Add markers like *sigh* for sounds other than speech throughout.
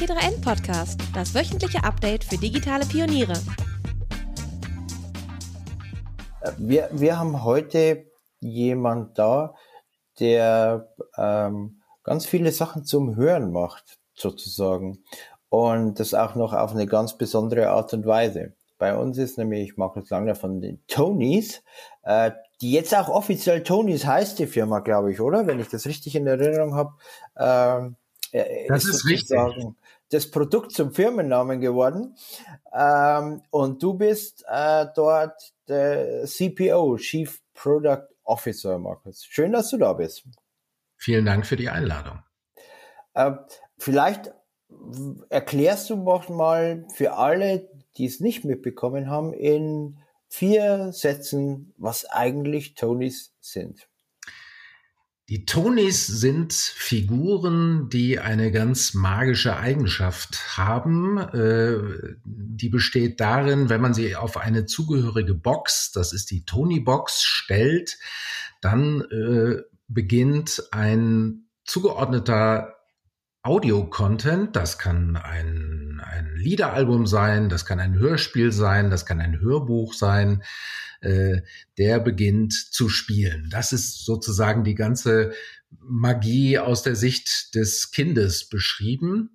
T3N Podcast, das wöchentliche Update für digitale Pioniere. Wir, wir haben heute jemand da, der ähm, ganz viele Sachen zum Hören macht, sozusagen. Und das auch noch auf eine ganz besondere Art und Weise. Bei uns ist nämlich Markus Langner von den Tonys, äh, die jetzt auch offiziell Tonys heißt die Firma, glaube ich, oder? Wenn ich das richtig in Erinnerung habe. Ähm, äh, das ist, ist richtig. Das Produkt zum Firmennamen geworden. Ähm, und du bist äh, dort der CPO, Chief Product Officer, Markus. Schön, dass du da bist. Vielen Dank für die Einladung. Äh, vielleicht erklärst du noch mal für alle, die es nicht mitbekommen haben, in vier Sätzen, was eigentlich Tonys sind. Die Tonys sind Figuren, die eine ganz magische Eigenschaft haben. Äh, die besteht darin, wenn man sie auf eine zugehörige Box, das ist die Tony-Box, stellt, dann äh, beginnt ein zugeordneter Audio-Content, das kann ein, ein Liederalbum sein, das kann ein Hörspiel sein, das kann ein Hörbuch sein, äh, der beginnt zu spielen. Das ist sozusagen die ganze Magie aus der Sicht des Kindes beschrieben.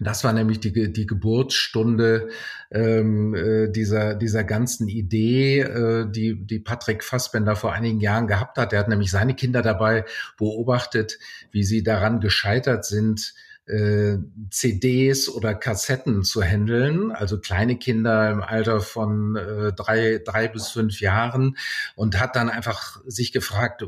Das war nämlich die, die Geburtsstunde ähm, äh, dieser, dieser ganzen Idee, äh, die, die Patrick Fassbender vor einigen Jahren gehabt hat. Er hat nämlich seine Kinder dabei beobachtet, wie sie daran gescheitert sind, CDs oder Kassetten zu handeln, also kleine Kinder im Alter von äh, drei, drei bis fünf Jahren und hat dann einfach sich gefragt,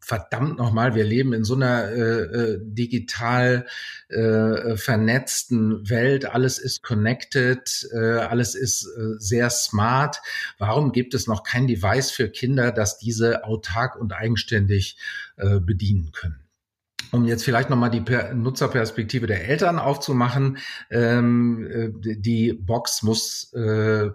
verdammt nochmal, wir leben in so einer äh, äh, digital äh, vernetzten Welt, alles ist connected, äh, alles ist äh, sehr smart. Warum gibt es noch kein Device für Kinder, das diese autark und eigenständig äh, bedienen können? Um jetzt vielleicht nochmal die per Nutzerperspektive der Eltern aufzumachen, ähm, äh, die Box muss, äh,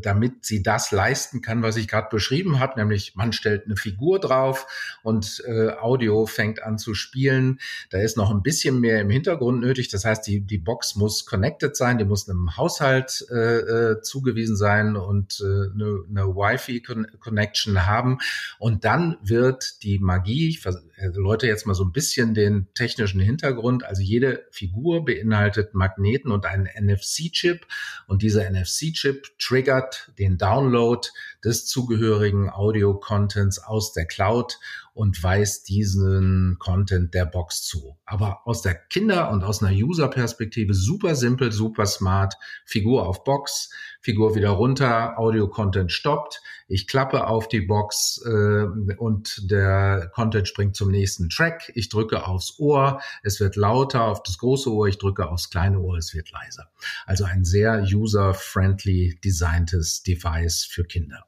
damit sie das leisten kann, was ich gerade beschrieben habe, nämlich man stellt eine Figur drauf und äh, Audio fängt an zu spielen. Da ist noch ein bisschen mehr im Hintergrund nötig. Das heißt, die, die Box muss connected sein, die muss einem Haushalt äh, äh zugewiesen sein und äh, eine, eine Wi-Fi-Connection haben. Und dann wird die Magie, ich erläutere jetzt mal so ein bisschen, bisschen den technischen Hintergrund. Also jede Figur beinhaltet Magneten und einen NFC-Chip und dieser NFC-Chip triggert den Download des zugehörigen Audio-Contents aus der Cloud und weist diesen Content der Box zu. Aber aus der Kinder- und aus einer User-Perspektive super simpel, super smart. Figur auf Box, Figur wieder runter, Audio-Content stoppt. Ich klappe auf die Box äh, und der Content springt zum nächsten Track. Ich drücke aufs Ohr, es wird lauter auf das große Ohr, ich drücke aufs kleine Ohr, es wird leiser. Also ein sehr user-friendly designtes Device für Kinder.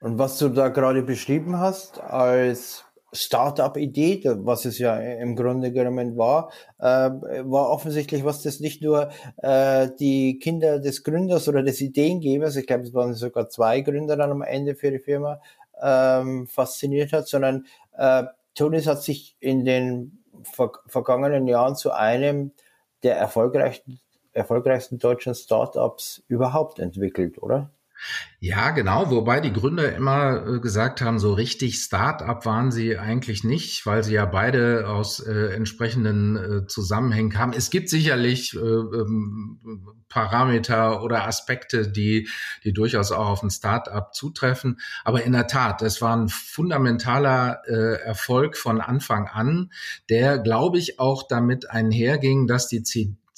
Und was du da gerade beschrieben hast als Startup-Idee, was es ja im Grunde genommen war, äh, war offensichtlich, was das nicht nur äh, die Kinder des Gründers oder des Ideengebers, ich glaube, es waren sogar zwei Gründer dann am Ende für die Firma, ähm, fasziniert hat, sondern äh, Tonis hat sich in den ver vergangenen Jahren zu einem der erfolgreichsten, erfolgreichsten deutschen Startups überhaupt entwickelt, oder? Ja, genau. Wobei die Gründer immer äh, gesagt haben, so richtig Start-up waren sie eigentlich nicht, weil sie ja beide aus äh, entsprechenden äh, Zusammenhängen kamen. Es gibt sicherlich äh, ähm, Parameter oder Aspekte, die, die durchaus auch auf ein Start-up zutreffen. Aber in der Tat, es war ein fundamentaler äh, Erfolg von Anfang an, der, glaube ich, auch damit einherging, dass die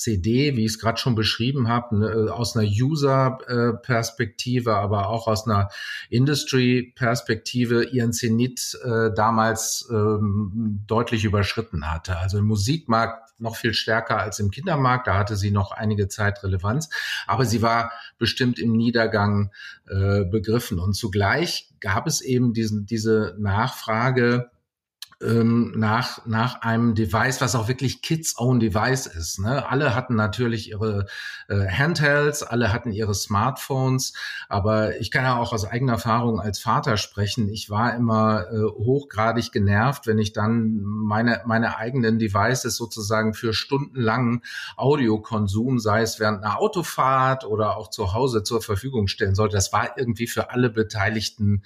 CD, wie ich es gerade schon beschrieben habe, ne, äh, aus einer User-Perspektive, aber auch aus einer Industry-Perspektive ihren Zenit äh, damals ähm, deutlich überschritten hatte. Also im Musikmarkt noch viel stärker als im Kindermarkt, da hatte sie noch einige Zeit Relevanz, aber sie war bestimmt im Niedergang äh, begriffen. Und zugleich gab es eben diesen, diese Nachfrage, ähm, nach, nach einem Device, was auch wirklich Kids Own Device ist. Ne? Alle hatten natürlich ihre äh, Handhelds, alle hatten ihre Smartphones, aber ich kann ja auch aus eigener Erfahrung als Vater sprechen. Ich war immer äh, hochgradig genervt, wenn ich dann meine, meine eigenen Devices sozusagen für stundenlangen Audiokonsum, sei es während einer Autofahrt oder auch zu Hause zur Verfügung stellen sollte. Das war irgendwie für alle Beteiligten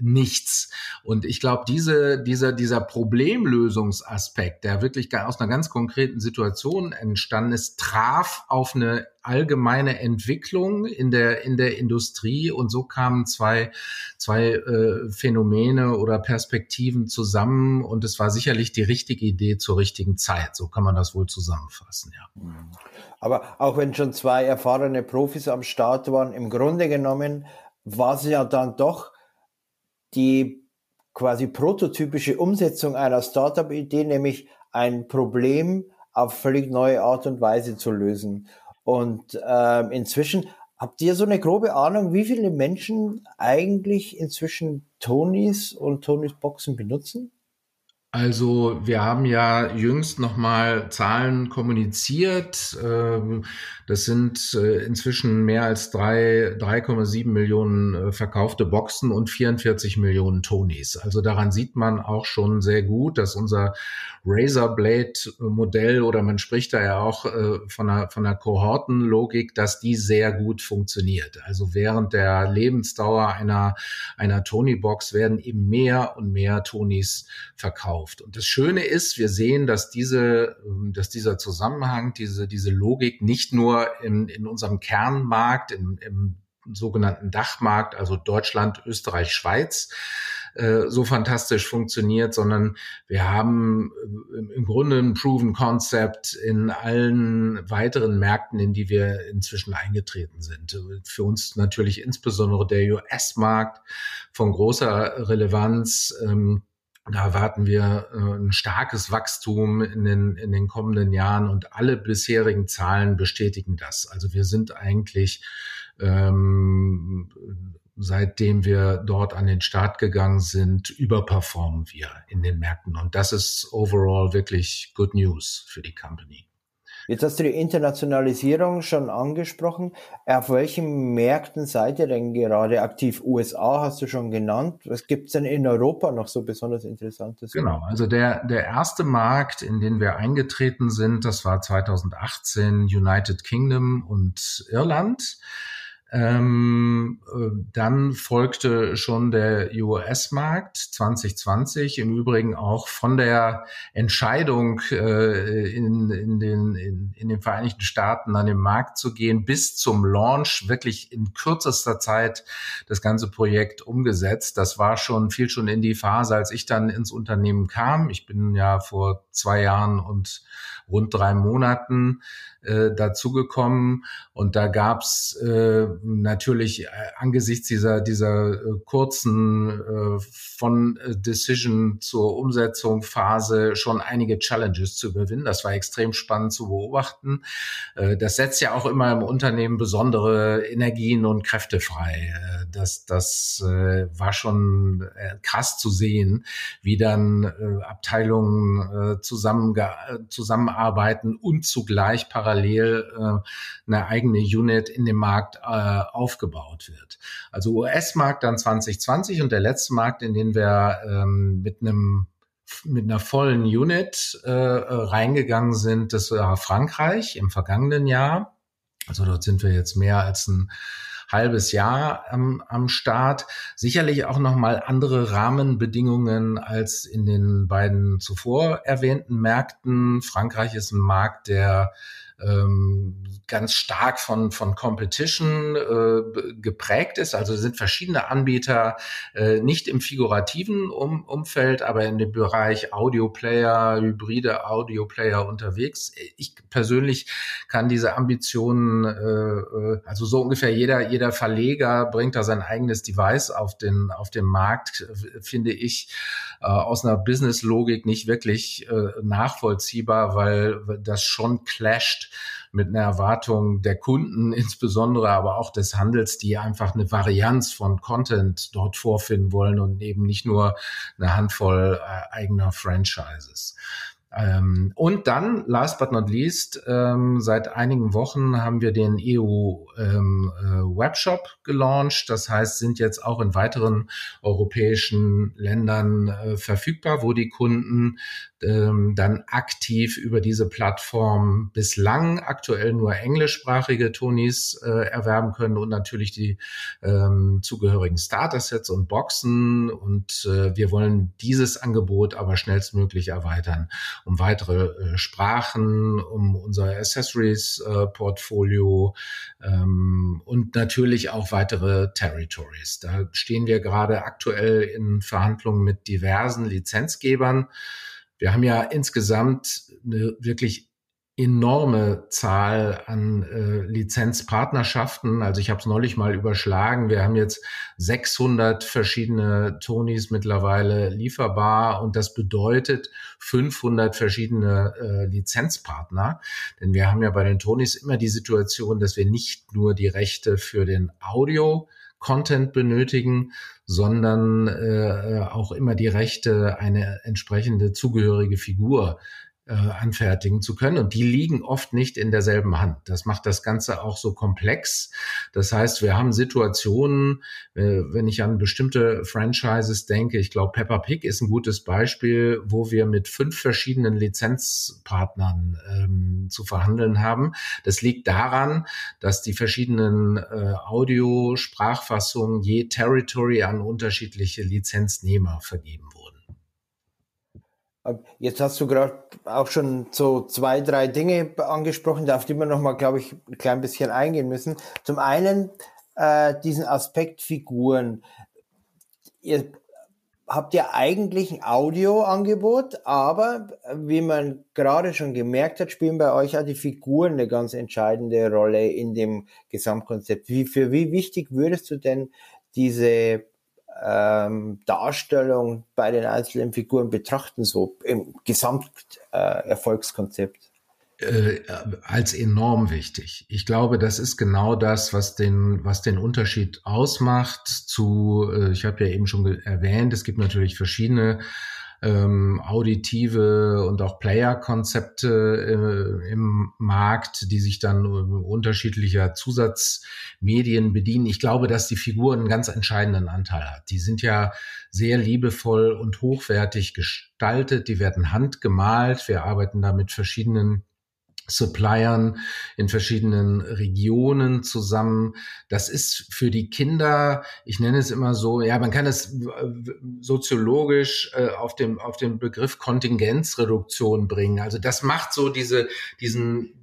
nichts. Und ich glaube, diese, dieser, dieser Problemlösungsaspekt, der wirklich aus einer ganz konkreten Situation entstanden ist, traf auf eine allgemeine Entwicklung in der, in der Industrie und so kamen zwei, zwei äh, Phänomene oder Perspektiven zusammen und es war sicherlich die richtige Idee zur richtigen Zeit. So kann man das wohl zusammenfassen, ja. Aber auch wenn schon zwei erfahrene Profis am Start waren, im Grunde genommen war es ja dann doch die quasi prototypische Umsetzung einer Startup-Idee, nämlich ein Problem auf völlig neue Art und Weise zu lösen. Und äh, inzwischen habt ihr so eine grobe Ahnung, wie viele Menschen eigentlich inzwischen Tonys und Tonys Boxen benutzen? Also wir haben ja jüngst nochmal Zahlen kommuniziert. Ähm, das sind äh, inzwischen mehr als 3,7 Millionen äh, verkaufte Boxen und 44 Millionen Tonys. Also daran sieht man auch schon sehr gut, dass unser Razorblade-Modell oder man spricht da ja auch äh, von einer, von einer Kohortenlogik, dass die sehr gut funktioniert. Also während der Lebensdauer einer, einer Tony-Box werden eben mehr und mehr Tonys verkauft verkauft. Und das Schöne ist, wir sehen, dass diese, ähm, dass dieser Zusammenhang, diese, diese Logik nicht nur in, in unserem Kernmarkt, im, im sogenannten Dachmarkt, also Deutschland, Österreich, Schweiz, äh, so fantastisch funktioniert, sondern wir haben äh, im Grunde ein Proven Concept in allen weiteren Märkten, in die wir inzwischen eingetreten sind. Für uns natürlich insbesondere der US-Markt von großer Relevanz. Ähm, da erwarten wir äh, ein starkes Wachstum in den, in den kommenden Jahren und alle bisherigen Zahlen bestätigen das. Also wir sind eigentlich, ähm, seitdem wir dort an den Start gegangen sind, überperformen wir in den Märkten. Und das ist overall wirklich good news für die Company. Jetzt hast du die Internationalisierung schon angesprochen. Auf welchen Märkten seid ihr denn gerade aktiv? USA hast du schon genannt. Was gibt es denn in Europa noch so besonders Interessantes? Genau, also der, der erste Markt, in den wir eingetreten sind, das war 2018 United Kingdom und Irland. Ähm, äh, dann folgte schon der US-Markt 2020, im Übrigen auch von der Entscheidung äh, in, in, den, in, in den Vereinigten Staaten an den Markt zu gehen, bis zum Launch wirklich in kürzester Zeit das ganze Projekt umgesetzt. Das war schon, fiel schon in die Phase, als ich dann ins Unternehmen kam. Ich bin ja vor zwei Jahren und rund drei Monaten äh, dazugekommen. Und da gab's äh, natürlich äh, angesichts dieser, dieser äh, kurzen äh, von äh, Decision zur Umsetzung Phase schon einige Challenges zu überwinden. Das war extrem spannend zu beobachten. Äh, das setzt ja auch immer im Unternehmen besondere Energien und Kräfte frei. Das das äh, war schon äh, krass zu sehen, wie dann äh, Abteilungen äh, zusammen, zusammenarbeiten und zugleich parallel parallel äh, eine eigene Unit in dem Markt äh, aufgebaut wird. Also US-Markt dann 2020 und der letzte Markt, in den wir ähm, mit einem mit einer vollen Unit äh, reingegangen sind, das war Frankreich im vergangenen Jahr. Also dort sind wir jetzt mehr als ein halbes Jahr am, am Start. Sicherlich auch nochmal andere Rahmenbedingungen als in den beiden zuvor erwähnten Märkten. Frankreich ist ein Markt, der ähm, ganz stark von, von Competition äh, geprägt ist. Also sind verschiedene Anbieter äh, nicht im figurativen um, Umfeld, aber in dem Bereich Audioplayer, hybride Audioplayer unterwegs. Ich persönlich kann diese Ambitionen, äh, also so ungefähr jeder, jeder Verleger bringt da sein eigenes Device auf den, auf den Markt, finde ich äh, aus einer Business-Logik nicht wirklich äh, nachvollziehbar, weil das schon clasht mit einer Erwartung der Kunden insbesondere, aber auch des Handels, die einfach eine Varianz von Content dort vorfinden wollen und eben nicht nur eine Handvoll äh, eigener Franchises. Ähm, und dann, last but not least, ähm, seit einigen Wochen haben wir den EU ähm, äh, Webshop gelauncht. Das heißt, sind jetzt auch in weiteren europäischen Ländern äh, verfügbar, wo die Kunden ähm, dann aktiv über diese Plattform bislang aktuell nur englischsprachige Tonis äh, erwerben können und natürlich die ähm, zugehörigen Starter-Sets und Boxen. Und äh, wir wollen dieses Angebot aber schnellstmöglich erweitern um weitere äh, Sprachen, um unser Accessories-Portfolio äh, ähm, und natürlich auch weitere Territories. Da stehen wir gerade aktuell in Verhandlungen mit diversen Lizenzgebern. Wir haben ja insgesamt eine wirklich enorme Zahl an äh, Lizenzpartnerschaften. Also ich habe es neulich mal überschlagen. Wir haben jetzt 600 verschiedene Tonys mittlerweile lieferbar und das bedeutet 500 verschiedene äh, Lizenzpartner. Denn wir haben ja bei den Tonys immer die Situation, dass wir nicht nur die Rechte für den Audio Content benötigen, sondern äh, auch immer die Rechte, eine entsprechende zugehörige Figur äh, anfertigen zu können. Und die liegen oft nicht in derselben Hand. Das macht das Ganze auch so komplex. Das heißt, wir haben Situationen, äh, wenn ich an bestimmte Franchises denke, ich glaube, Peppa Pig ist ein gutes Beispiel, wo wir mit fünf verschiedenen Lizenzpartnern ähm, zu verhandeln haben. Das liegt daran, dass die verschiedenen äh, Audio-Sprachfassungen je Territory an unterschiedliche Lizenznehmer vergeben wurden. Jetzt hast du gerade auch schon so zwei, drei Dinge angesprochen, auf die wir nochmal, glaube ich, ein klein bisschen eingehen müssen. Zum einen äh, diesen Aspekt Figuren. Ihr habt ja eigentlich ein Audioangebot, aber wie man gerade schon gemerkt hat, spielen bei euch auch die Figuren eine ganz entscheidende Rolle in dem Gesamtkonzept. Wie, für wie wichtig würdest du denn diese ähm, Darstellung bei den einzelnen Figuren betrachten, so im Gesamterfolgskonzept? Äh, als enorm wichtig. Ich glaube, das ist genau das, was den, was den Unterschied ausmacht zu, äh, ich habe ja eben schon erwähnt, es gibt natürlich verschiedene ähm, auditive und auch Player-Konzepte äh, im Markt, die sich dann äh, unterschiedlicher Zusatzmedien bedienen. Ich glaube, dass die Figur einen ganz entscheidenden Anteil hat. Die sind ja sehr liebevoll und hochwertig gestaltet, die werden handgemalt. Wir arbeiten da mit verschiedenen Suppliern in verschiedenen Regionen zusammen. Das ist für die Kinder, ich nenne es immer so, ja, man kann es soziologisch äh, auf dem auf den Begriff Kontingenzreduktion bringen. Also das macht so diese diesen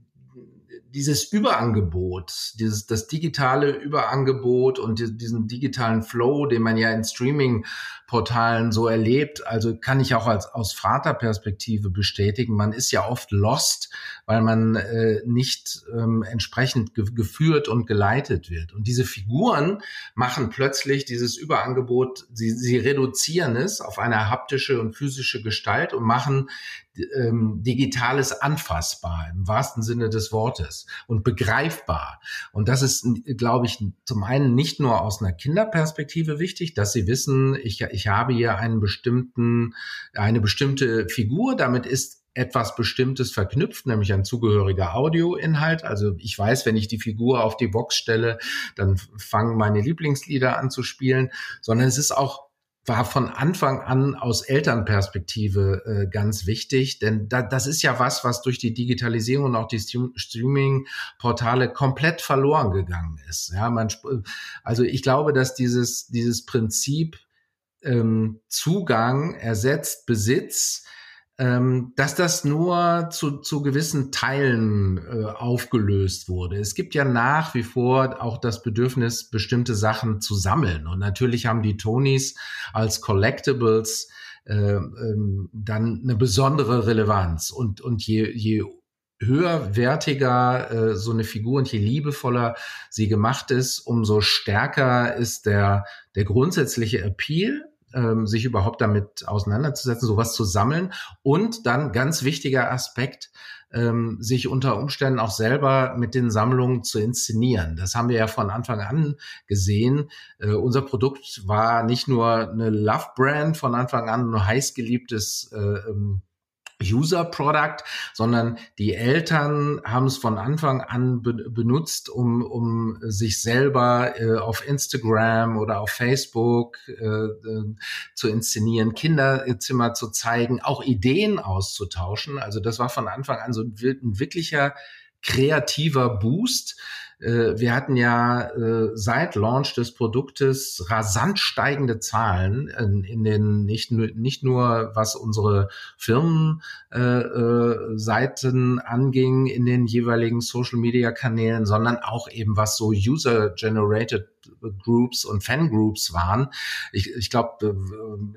dieses Überangebot, dieses das digitale Überangebot und die, diesen digitalen Flow, den man ja in Streaming-Portalen so erlebt, also kann ich auch als aus Vaterperspektive bestätigen. Man ist ja oft lost, weil man äh, nicht ähm, entsprechend ge geführt und geleitet wird. Und diese Figuren machen plötzlich dieses Überangebot, sie, sie reduzieren es auf eine haptische und physische Gestalt und machen ähm, Digitales anfassbar im wahrsten Sinne des Wortes und begreifbar. Und das ist, glaube ich, zum einen nicht nur aus einer Kinderperspektive wichtig, dass sie wissen, ich, ich habe hier einen bestimmten, eine bestimmte Figur, damit ist etwas Bestimmtes verknüpft, nämlich ein zugehöriger Audioinhalt. Also ich weiß, wenn ich die Figur auf die Box stelle, dann fangen meine Lieblingslieder an zu spielen, sondern es ist auch war von Anfang an aus Elternperspektive äh, ganz wichtig, denn da, das ist ja was, was durch die Digitalisierung und auch die Streaming-Portale komplett verloren gegangen ist. Ja, man, also ich glaube, dass dieses dieses Prinzip ähm, Zugang ersetzt Besitz ähm, dass das nur zu, zu gewissen Teilen äh, aufgelöst wurde. Es gibt ja nach wie vor auch das Bedürfnis, bestimmte Sachen zu sammeln. Und natürlich haben die Tonys als Collectibles äh, ähm, dann eine besondere Relevanz. Und, und je, je höherwertiger äh, so eine Figur und je liebevoller sie gemacht ist, umso stärker ist der, der grundsätzliche Appeal ähm, sich überhaupt damit auseinanderzusetzen, sowas zu sammeln. Und dann ganz wichtiger Aspekt, ähm, sich unter Umständen auch selber mit den Sammlungen zu inszenieren. Das haben wir ja von Anfang an gesehen. Äh, unser Produkt war nicht nur eine Love-Brand von Anfang an, ein heißgeliebtes äh, ähm, User-Product, sondern die Eltern haben es von Anfang an be benutzt, um, um sich selber äh, auf Instagram oder auf Facebook äh, zu inszenieren, Kinderzimmer zu zeigen, auch Ideen auszutauschen. Also das war von Anfang an so ein, ein wirklicher kreativer Boost wir hatten ja äh, seit Launch des Produktes rasant steigende Zahlen in, in den nicht nur nicht nur was unsere Firmenseiten äh, anging in den jeweiligen Social Media Kanälen, sondern auch eben was so User Generated Groups und Fangroups waren. Ich, ich glaube,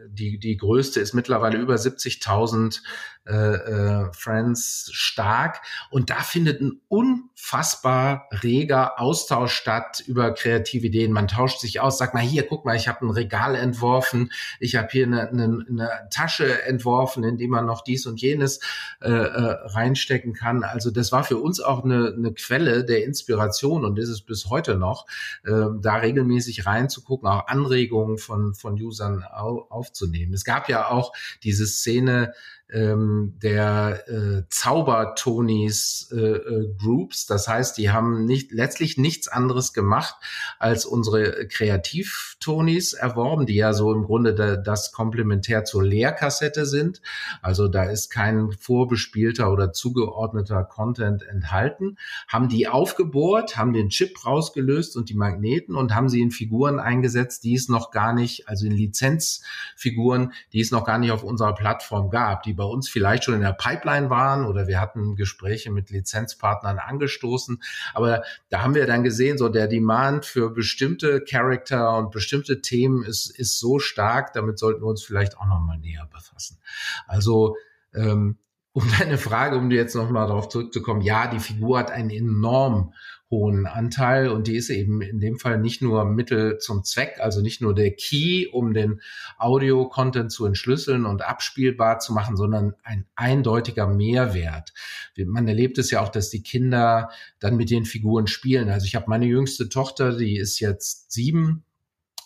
die, die größte ist mittlerweile über 70.000 äh, äh, Friends stark. Und da findet ein unfassbar reger Austausch statt über kreative Ideen. Man tauscht sich aus, sagt mal, hier, guck mal, ich habe ein Regal entworfen, ich habe hier eine, eine, eine Tasche entworfen, in die man noch dies und jenes äh, äh, reinstecken kann. Also das war für uns auch eine, eine Quelle der Inspiration und ist es bis heute noch. Äh, da regelmäßig reinzugucken, auch Anregungen von, von Usern au, aufzunehmen. Es gab ja auch diese Szene, ähm, der äh, Zaubertonis äh, äh, Groups. Das heißt, die haben nicht letztlich nichts anderes gemacht, als unsere Kreativtonis erworben, die ja so im Grunde da, das Komplementär zur Lehrkassette sind. Also da ist kein vorbespielter oder zugeordneter Content enthalten. Haben die aufgebohrt, haben den Chip rausgelöst und die Magneten und haben sie in Figuren eingesetzt, die es noch gar nicht, also in Lizenzfiguren, die es noch gar nicht auf unserer Plattform gab, die bei uns vielleicht schon in der Pipeline waren oder wir hatten Gespräche mit Lizenzpartnern angestoßen. Aber da haben wir dann gesehen, so der Demand für bestimmte Charakter und bestimmte Themen ist, ist so stark, damit sollten wir uns vielleicht auch nochmal näher befassen. Also ähm, um *laughs* deine Frage, um jetzt nochmal darauf zurückzukommen, ja, die Figur hat einen enorm hohen Anteil und die ist eben in dem Fall nicht nur Mittel zum Zweck, also nicht nur der Key, um den Audio-Content zu entschlüsseln und abspielbar zu machen, sondern ein eindeutiger Mehrwert. Man erlebt es ja auch, dass die Kinder dann mit den Figuren spielen. Also ich habe meine jüngste Tochter, die ist jetzt sieben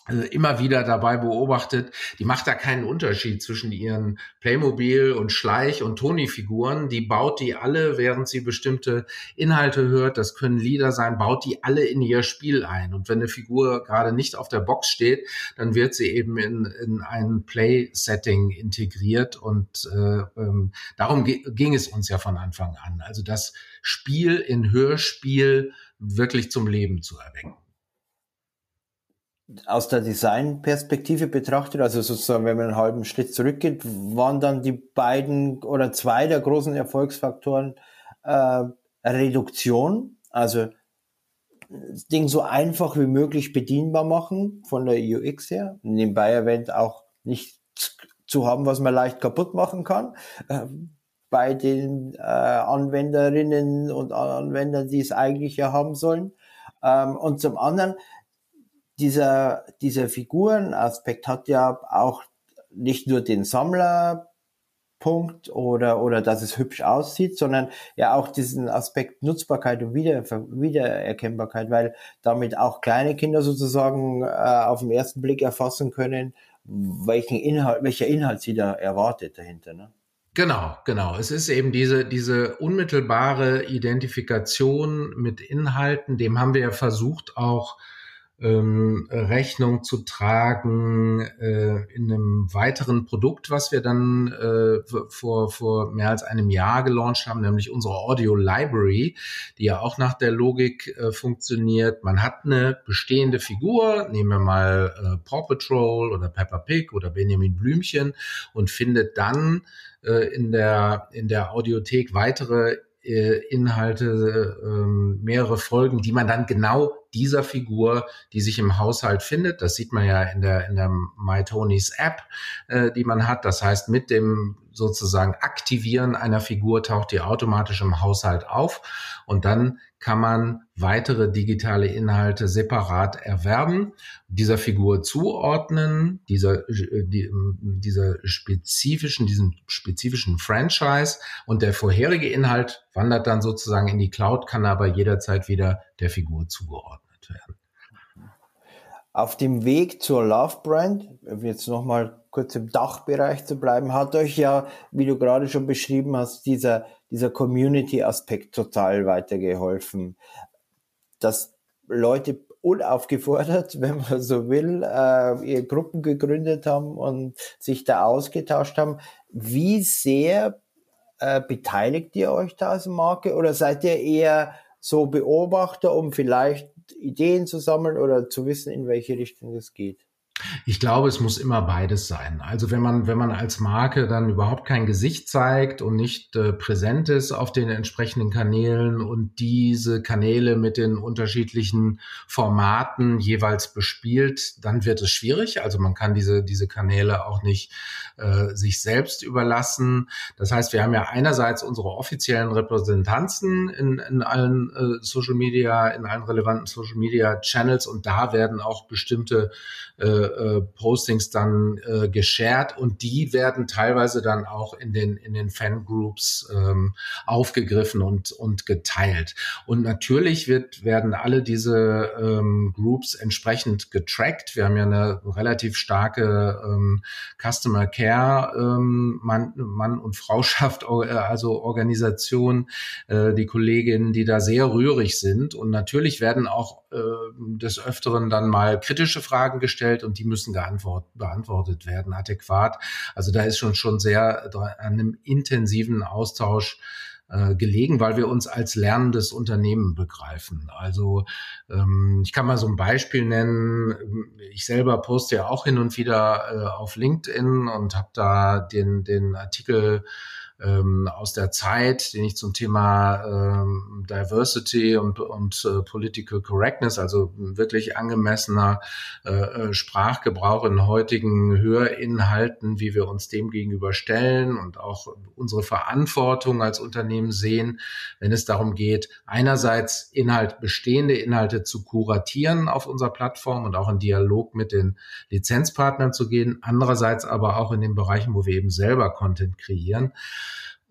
immer wieder dabei beobachtet, die macht da keinen Unterschied zwischen ihren Playmobil und Schleich und Toni-Figuren. Die baut die alle, während sie bestimmte Inhalte hört, das können Lieder sein, baut die alle in ihr Spiel ein. Und wenn eine Figur gerade nicht auf der Box steht, dann wird sie eben in, in ein Play-Setting integriert. Und äh, ähm, darum ging es uns ja von Anfang an. Also das Spiel in Hörspiel wirklich zum Leben zu erwecken aus der Designperspektive betrachtet, also sozusagen, wenn man einen halben Schritt zurückgeht, waren dann die beiden oder zwei der großen Erfolgsfaktoren äh, Reduktion, also das Ding so einfach wie möglich bedienbar machen von der UX her, nebenbei erwähnt auch nicht zu haben, was man leicht kaputt machen kann. Äh, bei den äh, Anwenderinnen und Anwendern, die es eigentlich ja haben sollen. Ähm, und zum anderen dieser, dieser Figurenaspekt hat ja auch nicht nur den Sammlerpunkt oder, oder dass es hübsch aussieht, sondern ja auch diesen Aspekt Nutzbarkeit und Wieder, Wiedererkennbarkeit, weil damit auch kleine Kinder sozusagen äh, auf den ersten Blick erfassen können, welchen Inhalt, welcher Inhalt sie da erwartet dahinter. Ne? Genau, genau. Es ist eben diese, diese unmittelbare Identifikation mit Inhalten, dem haben wir ja versucht auch ähm, Rechnung zu tragen äh, in einem weiteren Produkt, was wir dann äh, vor, vor mehr als einem Jahr gelauncht haben, nämlich unsere Audio Library, die ja auch nach der Logik äh, funktioniert. Man hat eine bestehende Figur, nehmen wir mal äh, Paw Patrol oder Peppa Pig oder Benjamin Blümchen und findet dann äh, in der, in der Audiothek weitere äh, Inhalte, ähm, mehrere Folgen, die man dann genau dieser Figur, die sich im Haushalt findet, das sieht man ja in der in der MyTonys App, äh, die man hat. Das heißt, mit dem sozusagen Aktivieren einer Figur taucht die automatisch im Haushalt auf. Und dann kann man weitere digitale Inhalte separat erwerben, dieser Figur zuordnen, dieser, äh, die, dieser spezifischen, diesem spezifischen Franchise. Und der vorherige Inhalt wandert dann sozusagen in die Cloud, kann aber jederzeit wieder der Figur zugeordnet werden. Auf dem Weg zur Love Brand, jetzt nochmal kurz im Dachbereich zu bleiben, hat euch ja, wie du gerade schon beschrieben hast, dieser, dieser Community-Aspekt total weitergeholfen. Dass Leute unaufgefordert, *laughs* wenn man so will, äh, ihre Gruppen gegründet haben und sich da ausgetauscht haben. Wie sehr äh, beteiligt ihr euch da als Marke oder seid ihr eher so Beobachter, um vielleicht Ideen zu sammeln oder zu wissen, in welche Richtung es geht? Ich glaube, es muss immer beides sein. Also wenn man, wenn man als Marke dann überhaupt kein Gesicht zeigt und nicht äh, präsent ist auf den entsprechenden Kanälen und diese Kanäle mit den unterschiedlichen Formaten jeweils bespielt, dann wird es schwierig. Also man kann diese, diese Kanäle auch nicht äh, sich selbst überlassen. Das heißt, wir haben ja einerseits unsere offiziellen Repräsentanzen in, in allen äh, Social Media, in allen relevanten Social Media Channels und da werden auch bestimmte äh, äh, Postings dann äh, geshared und die werden teilweise dann auch in den in den Fangroups ähm, aufgegriffen und und geteilt. Und natürlich wird werden alle diese ähm, Groups entsprechend getrackt. Wir haben ja eine relativ starke ähm, Customer Care ähm, Mann, Mann und Frauschaft, äh, also Organisation, äh, die Kolleginnen, die da sehr rührig sind und natürlich werden auch äh, des Öfteren dann mal kritische Fragen gestellt und die müssen geantwort, beantwortet werden, adäquat. Also da ist schon schon sehr an einem intensiven Austausch äh, gelegen, weil wir uns als lernendes Unternehmen begreifen. Also ähm, ich kann mal so ein Beispiel nennen. Ich selber poste ja auch hin und wieder äh, auf LinkedIn und habe da den, den Artikel ähm, aus der Zeit, den ich zum Thema ähm, Diversity und, und äh, Political Correctness, also wirklich angemessener äh, äh, Sprachgebrauch in heutigen Hörinhalten, wie wir uns dem gegenüber stellen und auch unsere Verantwortung als Unternehmen sehen, wenn es darum geht, einerseits Inhalt, bestehende Inhalte zu kuratieren auf unserer Plattform und auch in Dialog mit den Lizenzpartnern zu gehen, andererseits aber auch in den Bereichen, wo wir eben selber Content kreieren.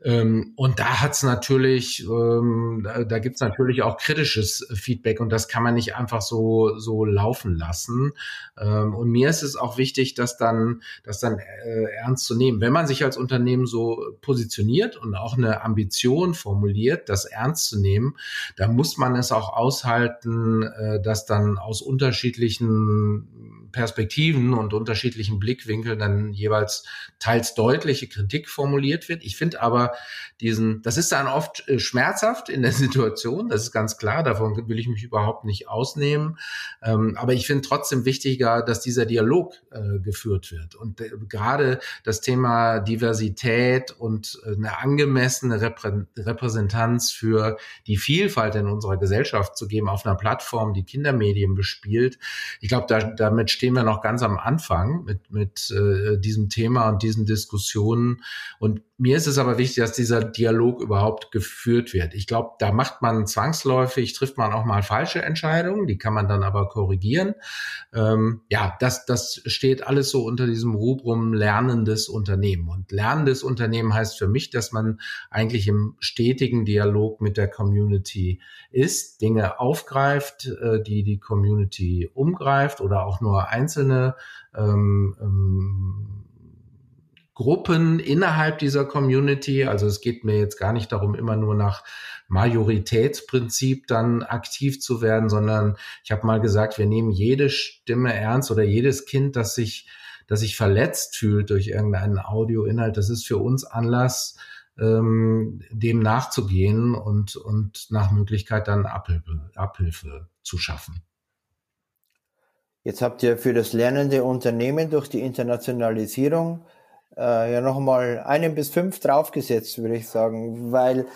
Ähm, und da hat's natürlich, ähm, da, gibt's natürlich auch kritisches Feedback und das kann man nicht einfach so so laufen lassen. Ähm, und mir ist es auch wichtig, dass dann, das dann äh, ernst zu nehmen. Wenn man sich als Unternehmen so positioniert und auch eine Ambition formuliert, das ernst zu nehmen, dann muss man es auch aushalten, äh, dass dann aus unterschiedlichen Perspektiven und unterschiedlichen Blickwinkeln dann jeweils teils deutliche Kritik formuliert wird. Ich finde aber diesen, das ist dann oft äh, schmerzhaft in der *laughs* Situation, das ist ganz klar, davon will ich mich überhaupt nicht ausnehmen. Ähm, aber ich finde trotzdem wichtiger, dass dieser Dialog äh, geführt wird. Und äh, gerade das Thema Diversität und eine angemessene Reprä Repräsentanz für die Vielfalt in unserer Gesellschaft zu geben auf einer Plattform, die Kindermedien bespielt. Ich glaube, da, damit stehen wir noch ganz am Anfang mit, mit äh, diesem Thema und diesen Diskussionen. Und mir ist es aber wichtig, dass dieser Dialog überhaupt geführt wird. Ich glaube, da macht man zwangsläufig, trifft man auch mal falsche Entscheidungen, die kann man dann aber korrigieren. Ähm, ja, das, das steht alles so unter diesem Rubrum lernendes Unternehmen. Und lernendes Unternehmen heißt für mich, dass man eigentlich im stetigen Dialog mit der Community ist, Dinge aufgreift, äh, die die Community umgreift oder auch nur einzelne ähm, ähm, Gruppen innerhalb dieser Community. Also es geht mir jetzt gar nicht darum, immer nur nach Majoritätsprinzip dann aktiv zu werden, sondern ich habe mal gesagt, wir nehmen jede Stimme ernst oder jedes Kind, das sich, das sich verletzt fühlt durch irgendeinen Audioinhalt. Das ist für uns Anlass, ähm, dem nachzugehen und, und nach Möglichkeit dann Abhilfe, Abhilfe zu schaffen. Jetzt habt ihr für das lernende Unternehmen durch die Internationalisierung äh, ja nochmal einen bis fünf draufgesetzt, würde ich sagen, weil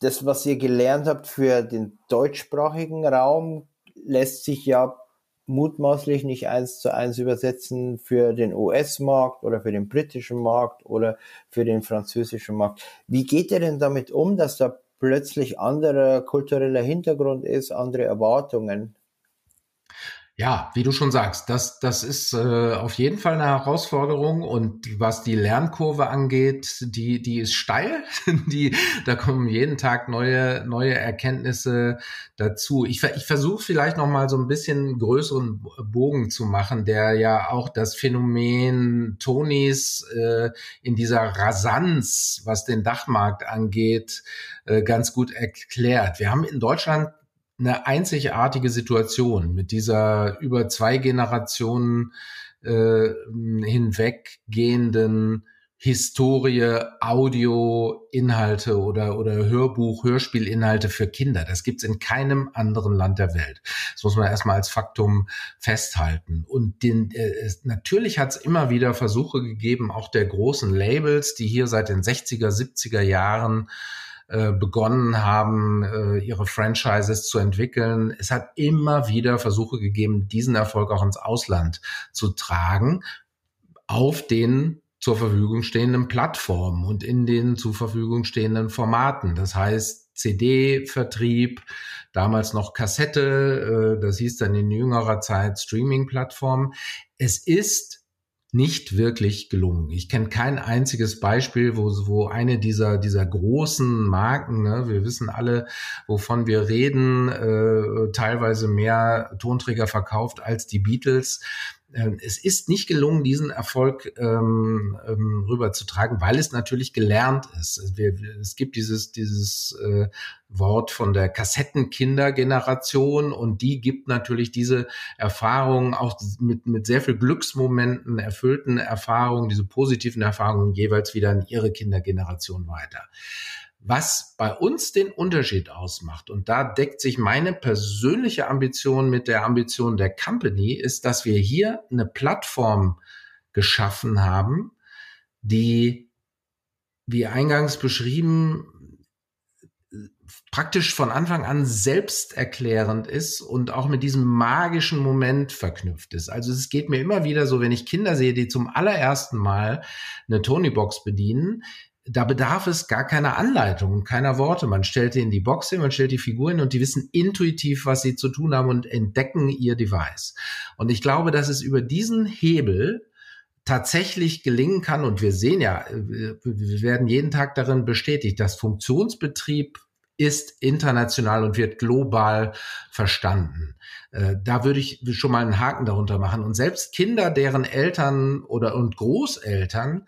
das, was ihr gelernt habt für den deutschsprachigen Raum, lässt sich ja mutmaßlich nicht eins zu eins übersetzen für den US-Markt oder für den britischen Markt oder für den französischen Markt. Wie geht er denn damit um, dass da plötzlich anderer kultureller Hintergrund ist, andere Erwartungen? Ja, wie du schon sagst, das, das ist äh, auf jeden Fall eine Herausforderung und was die Lernkurve angeht, die, die ist steil. *laughs* die, da kommen jeden Tag neue, neue Erkenntnisse dazu. Ich, ich versuche vielleicht noch mal so ein bisschen größeren Bogen zu machen, der ja auch das Phänomen Tonys äh, in dieser Rasanz, was den Dachmarkt angeht, äh, ganz gut erklärt. Wir haben in Deutschland eine einzigartige Situation mit dieser über zwei Generationen äh, hinweggehenden Historie, Audio, Inhalte oder, oder Hörbuch, Hörspielinhalte für Kinder. Das gibt's in keinem anderen Land der Welt. Das muss man erstmal als Faktum festhalten. Und den, äh, natürlich hat's immer wieder Versuche gegeben, auch der großen Labels, die hier seit den 60er, 70er Jahren äh, begonnen haben, äh, ihre Franchises zu entwickeln. Es hat immer wieder Versuche gegeben, diesen Erfolg auch ins Ausland zu tragen, auf den zur Verfügung stehenden Plattformen und in den zur Verfügung stehenden Formaten. Das heißt CD-Vertrieb, damals noch Kassette, äh, das hieß dann in jüngerer Zeit Streaming-Plattformen. Es ist nicht wirklich gelungen. Ich kenne kein einziges Beispiel, wo, wo eine dieser, dieser großen Marken, ne, wir wissen alle, wovon wir reden, äh, teilweise mehr Tonträger verkauft als die Beatles, es ist nicht gelungen, diesen Erfolg ähm, ähm, rüberzutragen, weil es natürlich gelernt ist. Es gibt dieses, dieses äh, Wort von der Kassettenkindergeneration und die gibt natürlich diese Erfahrungen auch mit, mit sehr viel Glücksmomenten, erfüllten Erfahrungen, diese positiven Erfahrungen jeweils wieder an ihre Kindergeneration weiter. Was bei uns den Unterschied ausmacht, und da deckt sich meine persönliche Ambition mit der Ambition der Company, ist, dass wir hier eine Plattform geschaffen haben, die, wie eingangs beschrieben, praktisch von Anfang an selbsterklärend ist und auch mit diesem magischen Moment verknüpft ist. Also es geht mir immer wieder so, wenn ich Kinder sehe, die zum allerersten Mal eine Tony-Box bedienen, da bedarf es gar keiner Anleitung keiner Worte. Man stellt die in die Box hin, man stellt die Figuren und die wissen intuitiv, was sie zu tun haben und entdecken ihr Device. Und ich glaube, dass es über diesen Hebel tatsächlich gelingen kann, und wir sehen ja, wir werden jeden Tag darin bestätigt, dass Funktionsbetrieb ist international und wird global verstanden. Äh, da würde ich schon mal einen Haken darunter machen. Und selbst Kinder, deren Eltern oder und Großeltern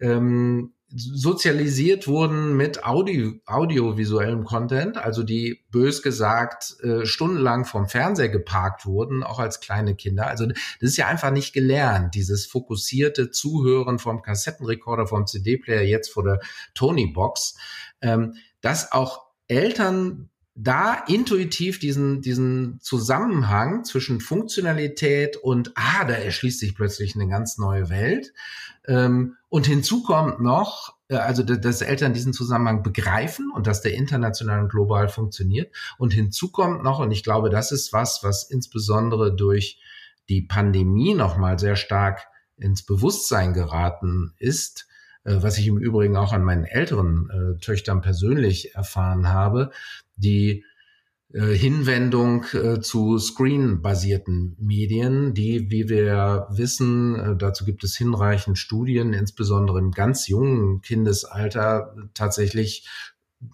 ähm, sozialisiert wurden mit Audio, audiovisuellem Content, also die bös gesagt äh, stundenlang vom Fernseher geparkt wurden, auch als kleine Kinder. Also das ist ja einfach nicht gelernt, dieses fokussierte Zuhören vom Kassettenrekorder, vom CD-Player, jetzt vor der Tony-Box, ähm, dass auch Eltern da intuitiv diesen, diesen Zusammenhang zwischen Funktionalität und, ah, da erschließt sich plötzlich eine ganz neue Welt. Ähm, und hinzu kommt noch, äh, also dass Eltern diesen Zusammenhang begreifen und dass der international und global funktioniert. Und hinzu kommt noch, und ich glaube, das ist was, was insbesondere durch die Pandemie nochmal sehr stark ins Bewusstsein geraten ist, äh, was ich im Übrigen auch an meinen älteren äh, Töchtern persönlich erfahren habe, die äh, Hinwendung äh, zu Screen-basierten Medien, die, wie wir wissen, äh, dazu gibt es hinreichend Studien, insbesondere im ganz jungen Kindesalter tatsächlich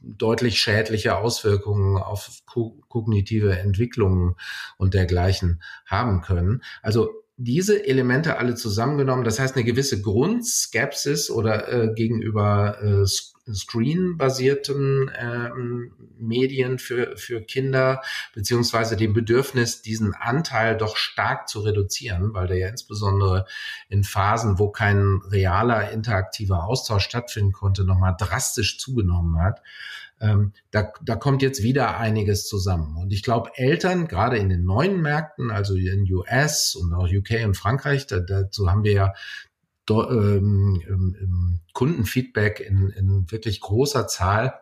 deutlich schädliche Auswirkungen auf kognitive Entwicklungen und dergleichen haben können. Also diese Elemente alle zusammengenommen, das heißt eine gewisse Grundskepsis oder äh, gegenüber äh, Screen-basierten ähm, Medien für, für Kinder, beziehungsweise dem Bedürfnis, diesen Anteil doch stark zu reduzieren, weil der ja insbesondere in Phasen, wo kein realer interaktiver Austausch stattfinden konnte, nochmal drastisch zugenommen hat. Ähm, da, da kommt jetzt wieder einiges zusammen. Und ich glaube, Eltern, gerade in den neuen Märkten, also in US und auch UK und Frankreich, da, dazu haben wir ja ähm, ähm, Kundenfeedback in, in wirklich großer Zahl.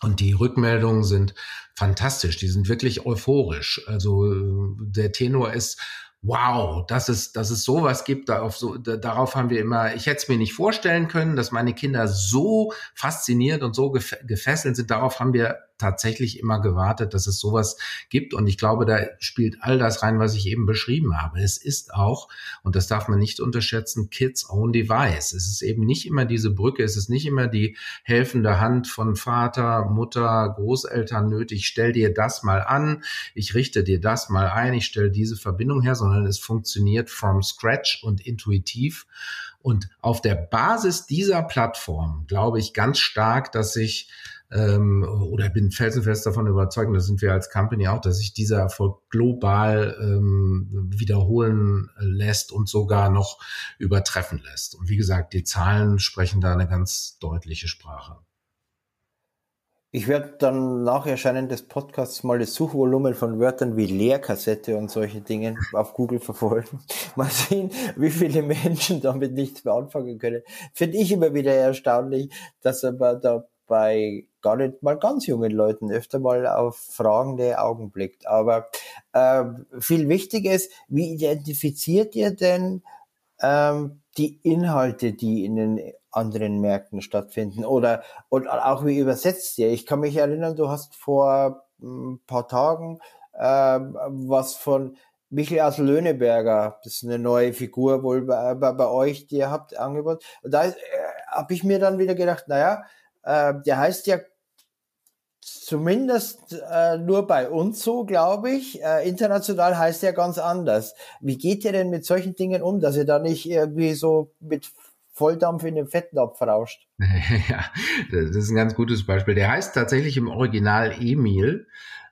Und die Rückmeldungen sind fantastisch, die sind wirklich euphorisch. Also der Tenor ist wow, dass es, dass es sowas gibt, darauf, so, darauf haben wir immer, ich hätte es mir nicht vorstellen können, dass meine Kinder so fasziniert und so gefesselt sind. Darauf haben wir tatsächlich immer gewartet, dass es sowas gibt. Und ich glaube, da spielt all das rein, was ich eben beschrieben habe. Es ist auch, und das darf man nicht unterschätzen, Kids Own Device. Es ist eben nicht immer diese Brücke, es ist nicht immer die helfende Hand von Vater, Mutter, Großeltern nötig. Stell dir das mal an, ich richte dir das mal ein, ich stelle diese Verbindung her, sondern es funktioniert from scratch und intuitiv. Und auf der Basis dieser Plattform glaube ich ganz stark, dass sich ähm, oder bin felsenfest davon überzeugt, und das sind wir als Company auch, dass sich dieser Erfolg global ähm, wiederholen lässt und sogar noch übertreffen lässt. Und wie gesagt, die Zahlen sprechen da eine ganz deutliche Sprache. Ich werde dann nach Erscheinen des Podcasts mal das Suchvolumen von Wörtern wie Leerkassette und solche Dingen auf Google verfolgen. *laughs* Mal sehen, wie viele Menschen damit nichts mehr anfangen können. Finde ich immer wieder erstaunlich, dass aber da bei gar nicht mal ganz jungen Leuten öfter mal auf fragende Augen blickt. Aber äh, viel wichtiger ist, wie identifiziert ihr denn ähm, die Inhalte, die in den anderen Märkten stattfinden? Oder, oder auch wie übersetzt ihr? Ich kann mich erinnern, du hast vor ein hm, paar Tagen äh, was von Michael aus Löhneberger, das ist eine neue Figur wohl bei, bei, bei euch, die ihr habt, angeboten. Und da äh, habe ich mir dann wieder gedacht, naja, äh, der heißt ja zumindest äh, nur bei uns so, glaube ich. Äh, international heißt er ganz anders. Wie geht ihr denn mit solchen Dingen um, dass ihr da nicht irgendwie so mit Volldampf in den Fettnapf rauscht? *laughs* ja, das ist ein ganz gutes Beispiel. Der heißt tatsächlich im Original Emil.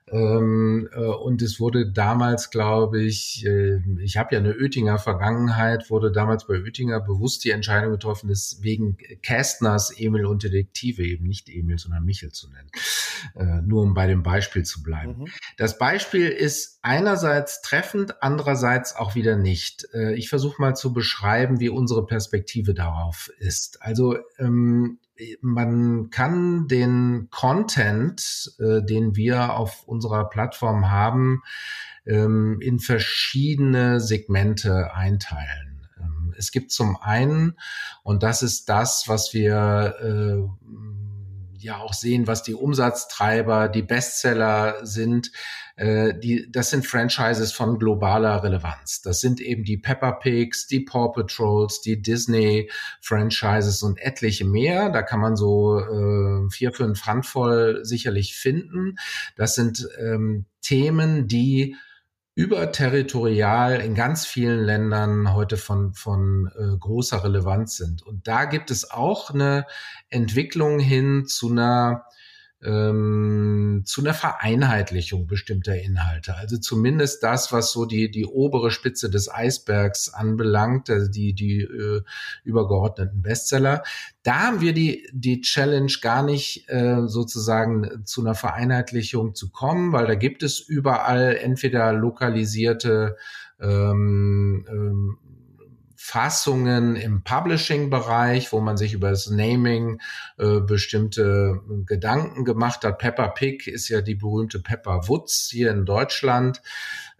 Ähm, äh, und es wurde damals, glaube ich, äh, ich habe ja eine Oettinger Vergangenheit, wurde damals bei Oettinger bewusst die Entscheidung getroffen, ist wegen Kästners Emil und Detektive eben nicht Emil, sondern Michel zu nennen. Äh, nur um bei dem Beispiel zu bleiben. Mhm. Das Beispiel ist einerseits treffend, andererseits auch wieder nicht. Äh, ich versuche mal zu beschreiben, wie unsere Perspektive darauf ist. Also ähm, man kann den Content, äh, den wir auf unserer Plattform haben, ähm, in verschiedene Segmente einteilen. Ähm, es gibt zum einen, und das ist das, was wir äh, ja auch sehen, was die Umsatztreiber, die Bestseller sind, äh, die, das sind Franchises von globaler Relevanz. Das sind eben die Peppa Pigs, die Paw Patrols, die Disney Franchises und etliche mehr. Da kann man so äh, vier, fünf Handvoll sicherlich finden. Das sind ähm, Themen, die überterritorial in ganz vielen Ländern heute von, von äh, großer Relevanz sind. Und da gibt es auch eine Entwicklung hin zu einer ähm, zu einer Vereinheitlichung bestimmter Inhalte. Also zumindest das, was so die, die obere Spitze des Eisbergs anbelangt, also die, die äh, übergeordneten Bestseller. Da haben wir die, die Challenge gar nicht äh, sozusagen zu einer Vereinheitlichung zu kommen, weil da gibt es überall entweder lokalisierte ähm, ähm, Fassungen im Publishing-Bereich, wo man sich über das Naming äh, bestimmte Gedanken gemacht hat. Peppa Pig ist ja die berühmte Peppa Woods hier in Deutschland.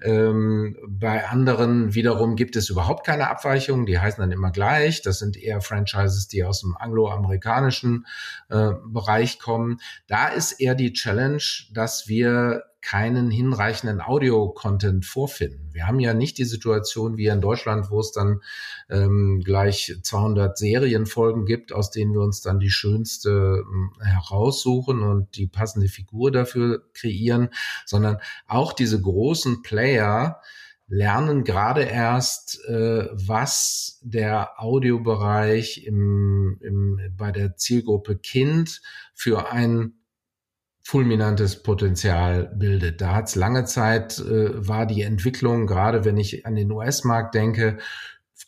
Ähm, bei anderen wiederum gibt es überhaupt keine Abweichungen, die heißen dann immer gleich. Das sind eher Franchises, die aus dem angloamerikanischen äh, Bereich kommen. Da ist eher die Challenge, dass wir keinen hinreichenden Audio-Content vorfinden. Wir haben ja nicht die Situation wie in Deutschland, wo es dann ähm, gleich 200 Serienfolgen gibt, aus denen wir uns dann die schönste äh, heraussuchen und die passende Figur dafür kreieren, sondern auch diese großen Player, lernen gerade erst, äh, was der Audiobereich im, im, bei der Zielgruppe Kind für ein fulminantes Potenzial bildet. Da hat es lange Zeit, äh, war die Entwicklung, gerade wenn ich an den US-Markt denke,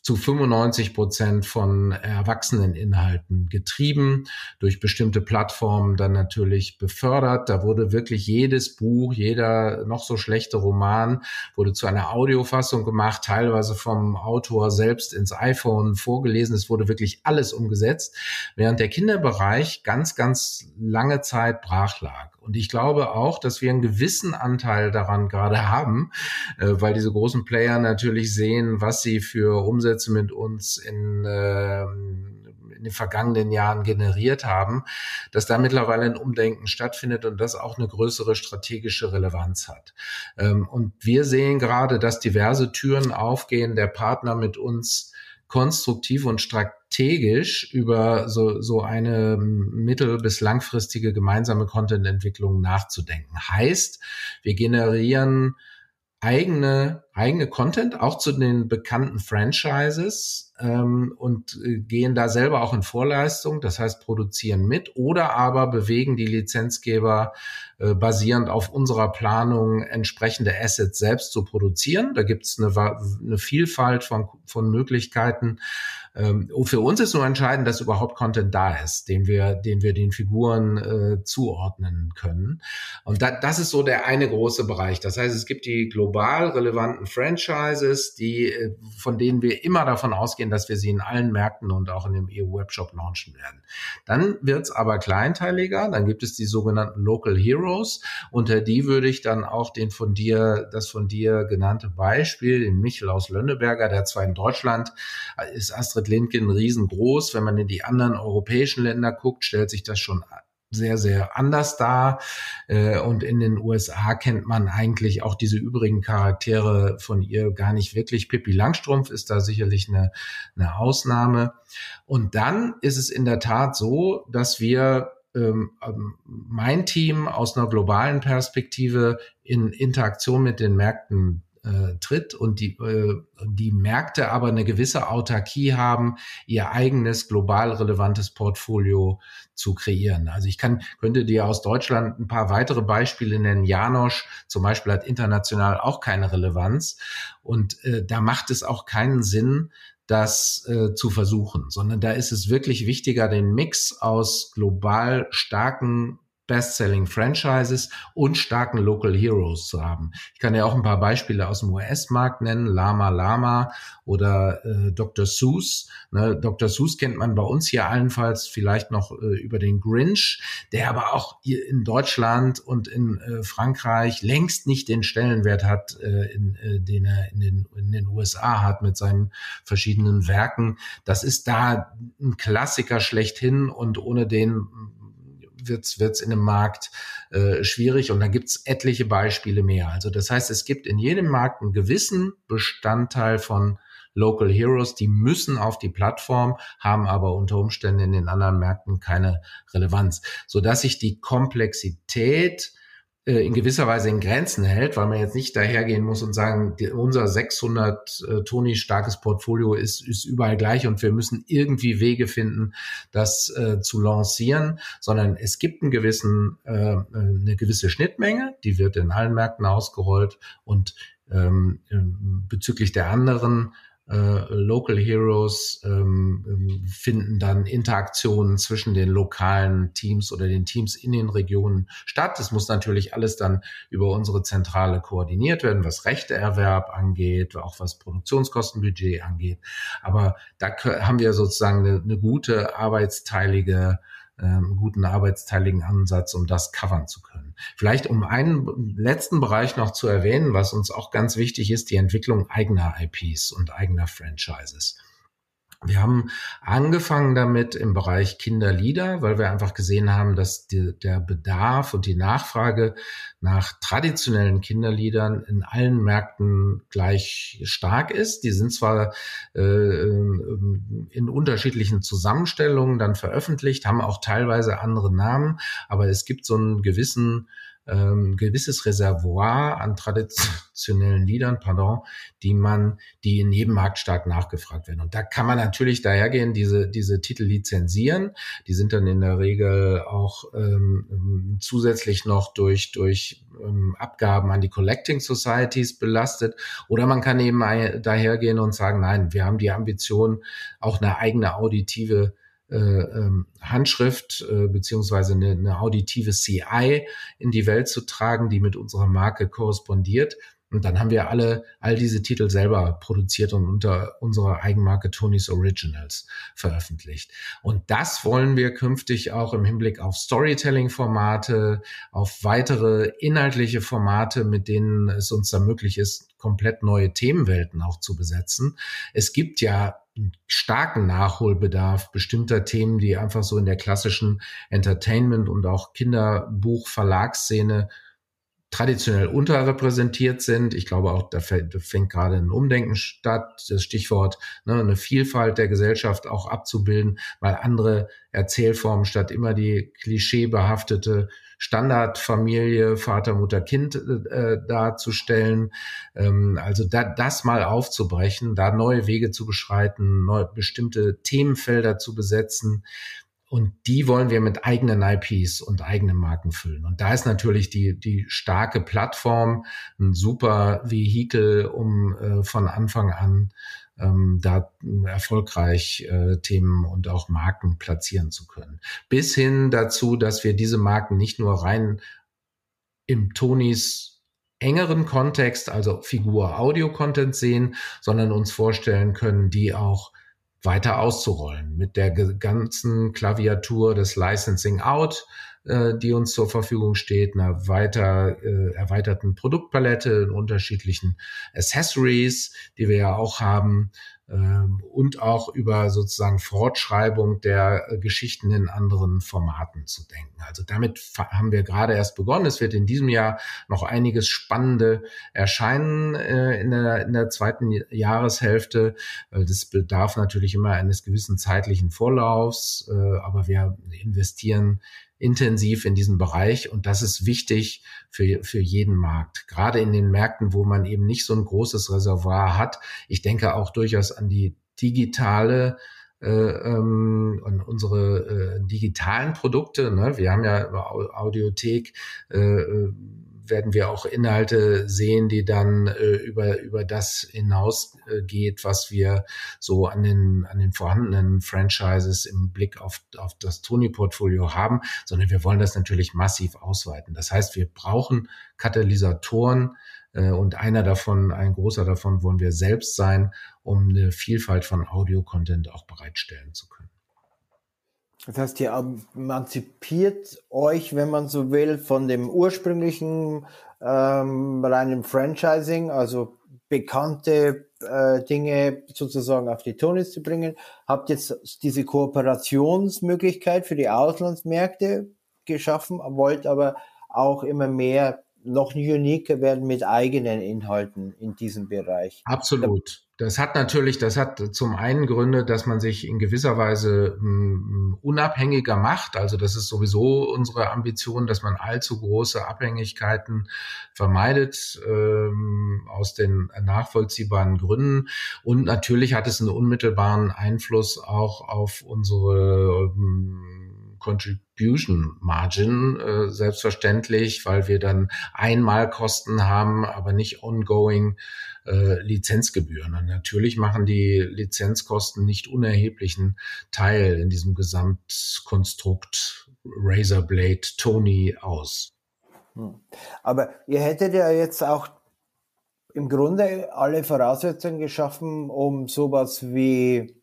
zu 95 Prozent von Erwachseneninhalten getrieben, durch bestimmte Plattformen dann natürlich befördert. Da wurde wirklich jedes Buch, jeder noch so schlechte Roman wurde zu einer Audiofassung gemacht, teilweise vom Autor selbst ins iPhone vorgelesen. Es wurde wirklich alles umgesetzt, während der Kinderbereich ganz, ganz lange Zeit brach lag. Und ich glaube auch, dass wir einen gewissen Anteil daran gerade haben, äh, weil diese großen Player natürlich sehen, was sie für Umsätze mit uns in, äh, in den vergangenen Jahren generiert haben, dass da mittlerweile ein Umdenken stattfindet und das auch eine größere strategische Relevanz hat. Ähm, und wir sehen gerade, dass diverse Türen aufgehen, der Partner mit uns konstruktiv und strategisch über so, so eine mittel- bis langfristige gemeinsame Content-Entwicklung nachzudenken. Heißt, wir generieren eigene, eigene Content, auch zu den bekannten Franchises ähm, und äh, gehen da selber auch in Vorleistung, das heißt produzieren mit oder aber bewegen die Lizenzgeber äh, basierend auf unserer Planung entsprechende Assets selbst zu produzieren. Da gibt es eine, eine Vielfalt von, von Möglichkeiten. Ähm, für uns ist nur entscheidend, dass überhaupt Content da ist, den wir, den wir den Figuren äh, zuordnen können. Und da, das ist so der eine große Bereich. Das heißt, es gibt die global relevanten Franchises, die, äh, von denen wir immer davon ausgehen, dass wir sie in allen Märkten und auch in dem EU-Webshop launchen werden. Dann wird es aber kleinteiliger. Dann gibt es die sogenannten Local Heroes. Unter die würde ich dann auch den von dir, das von dir genannte Beispiel, den Michel aus Lönneberger, der zwar in Deutschland äh, ist Astrid Lindgren riesengroß. Wenn man in die anderen europäischen Länder guckt, stellt sich das schon sehr, sehr anders dar. Äh, und in den USA kennt man eigentlich auch diese übrigen Charaktere von ihr gar nicht wirklich. Pippi Langstrumpf ist da sicherlich eine, eine Ausnahme. Und dann ist es in der Tat so, dass wir ähm, ähm, mein Team aus einer globalen Perspektive in Interaktion mit den Märkten äh, tritt und die, äh, die Märkte aber eine gewisse Autarkie haben, ihr eigenes global relevantes Portfolio zu kreieren. Also ich kann, könnte dir aus Deutschland ein paar weitere Beispiele nennen. Janosch zum Beispiel hat international auch keine Relevanz und äh, da macht es auch keinen Sinn, das äh, zu versuchen, sondern da ist es wirklich wichtiger, den Mix aus global starken Best-Selling Franchises und starken Local Heroes zu haben. Ich kann ja auch ein paar Beispiele aus dem US-Markt nennen, Lama Lama oder äh, Dr. Seuss. Ne, Dr. Seuss kennt man bei uns hier allenfalls vielleicht noch äh, über den Grinch, der aber auch in Deutschland und in äh, Frankreich längst nicht den Stellenwert hat, äh, in, äh, den er in den, in den USA hat mit seinen verschiedenen Werken. Das ist da ein Klassiker schlechthin und ohne den wird's wird's in dem Markt äh, schwierig und da gibt's etliche Beispiele mehr. Also das heißt, es gibt in jedem Markt einen gewissen Bestandteil von Local Heroes, die müssen auf die Plattform, haben aber unter Umständen in den anderen Märkten keine Relevanz, so dass sich die Komplexität in gewisser Weise in Grenzen hält, weil man jetzt nicht dahergehen muss und sagen, unser 600 äh, Toni starkes Portfolio ist, ist überall gleich und wir müssen irgendwie Wege finden, das äh, zu lancieren, sondern es gibt einen gewissen, äh, eine gewisse Schnittmenge, die wird in allen Märkten ausgerollt und ähm, ähm bezüglich der anderen äh, Local Heroes ähm, ähm, finden dann Interaktionen zwischen den lokalen Teams oder den Teams in den Regionen statt. Das muss natürlich alles dann über unsere Zentrale koordiniert werden, was Rechteerwerb angeht, auch was Produktionskostenbudget angeht. Aber da haben wir sozusagen eine, eine gute arbeitsteilige ähm, guten arbeitsteiligen Ansatz, um das covern zu können. Vielleicht um einen letzten Bereich noch zu erwähnen, was uns auch ganz wichtig ist, die Entwicklung eigener IPs und eigener Franchises. Wir haben angefangen damit im Bereich Kinderlieder, weil wir einfach gesehen haben, dass die, der Bedarf und die Nachfrage nach traditionellen Kinderliedern in allen Märkten gleich stark ist. Die sind zwar äh, in unterschiedlichen Zusammenstellungen dann veröffentlicht, haben auch teilweise andere Namen, aber es gibt so einen gewissen ähm, gewisses Reservoir an traditionellen Liedern, pardon, die man, die in jedem Markt stark nachgefragt werden. Und da kann man natürlich dahergehen, diese, diese Titel lizenzieren. Die sind dann in der Regel auch ähm, zusätzlich noch durch, durch ähm, Abgaben an die Collecting Societies belastet. Oder man kann eben dahergehen und sagen, nein, wir haben die Ambition, auch eine eigene auditive Handschrift äh, beziehungsweise eine, eine auditive CI in die Welt zu tragen, die mit unserer Marke korrespondiert. Und dann haben wir alle all diese Titel selber produziert und unter unserer Eigenmarke Tony's Originals veröffentlicht. Und das wollen wir künftig auch im Hinblick auf Storytelling-Formate, auf weitere inhaltliche Formate, mit denen es uns da möglich ist, komplett neue Themenwelten auch zu besetzen. Es gibt ja starken Nachholbedarf bestimmter Themen, die einfach so in der klassischen Entertainment- und auch Kinderbuch-Verlagsszene traditionell unterrepräsentiert sind. Ich glaube auch, da fängt gerade ein Umdenken statt, das Stichwort ne, eine Vielfalt der Gesellschaft auch abzubilden, weil andere Erzählformen statt immer die klischeebehaftete Standardfamilie Vater, Mutter, Kind äh, darzustellen. Ähm, also da, das mal aufzubrechen, da neue Wege zu beschreiten, neue, bestimmte Themenfelder zu besetzen. Und die wollen wir mit eigenen IPs und eigenen Marken füllen. Und da ist natürlich die, die starke Plattform ein super Vehikel, um äh, von Anfang an ähm, da erfolgreich äh, Themen und auch Marken platzieren zu können. Bis hin dazu, dass wir diese Marken nicht nur rein im Tonys engeren Kontext, also Figur-Audio-Content sehen, sondern uns vorstellen können, die auch weiter auszurollen mit der ganzen Klaviatur des Licensing Out, äh, die uns zur Verfügung steht, einer weiter äh, erweiterten Produktpalette unterschiedlichen Accessories, die wir ja auch haben, und auch über sozusagen Fortschreibung der äh, Geschichten in anderen Formaten zu denken. Also damit haben wir gerade erst begonnen. Es wird in diesem Jahr noch einiges Spannende erscheinen äh, in, der, in der zweiten Jahreshälfte. Das bedarf natürlich immer eines gewissen zeitlichen Vorlaufs, äh, aber wir investieren intensiv in diesen Bereich und das ist wichtig für, für jeden Markt. Gerade in den Märkten, wo man eben nicht so ein großes Reservoir hat. Ich denke auch durchaus an die digitale äh, ähm, und unsere äh, digitalen Produkte. Ne? Wir haben ja Audiothek äh, äh werden wir auch Inhalte sehen, die dann äh, über, über das hinausgeht, äh, was wir so an den, an den vorhandenen Franchises im Blick auf, auf das Tony-Portfolio haben, sondern wir wollen das natürlich massiv ausweiten. Das heißt, wir brauchen Katalysatoren, äh, und einer davon, ein großer davon wollen wir selbst sein, um eine Vielfalt von Audio-Content auch bereitstellen zu können. Das heißt, ihr emanzipiert euch, wenn man so will, von dem ursprünglichen ähm, reinen Franchising, also bekannte äh, Dinge sozusagen auf die Tonys zu bringen. Habt jetzt diese Kooperationsmöglichkeit für die Auslandsmärkte geschaffen, wollt aber auch immer mehr noch uniker werden mit eigenen Inhalten in diesem Bereich. Absolut. Das hat natürlich, das hat zum einen Gründe, dass man sich in gewisser Weise m, unabhängiger macht. Also das ist sowieso unsere Ambition, dass man allzu große Abhängigkeiten vermeidet ähm, aus den nachvollziehbaren Gründen. Und natürlich hat es einen unmittelbaren Einfluss auch auf unsere ähm, Contribution Margin, äh, selbstverständlich, weil wir dann einmal Kosten haben, aber nicht ongoing äh, Lizenzgebühren. Und natürlich machen die Lizenzkosten nicht unerheblichen Teil in diesem Gesamtkonstrukt Razorblade Tony aus. Hm. Aber ihr hättet ja jetzt auch im Grunde alle Voraussetzungen geschaffen, um sowas wie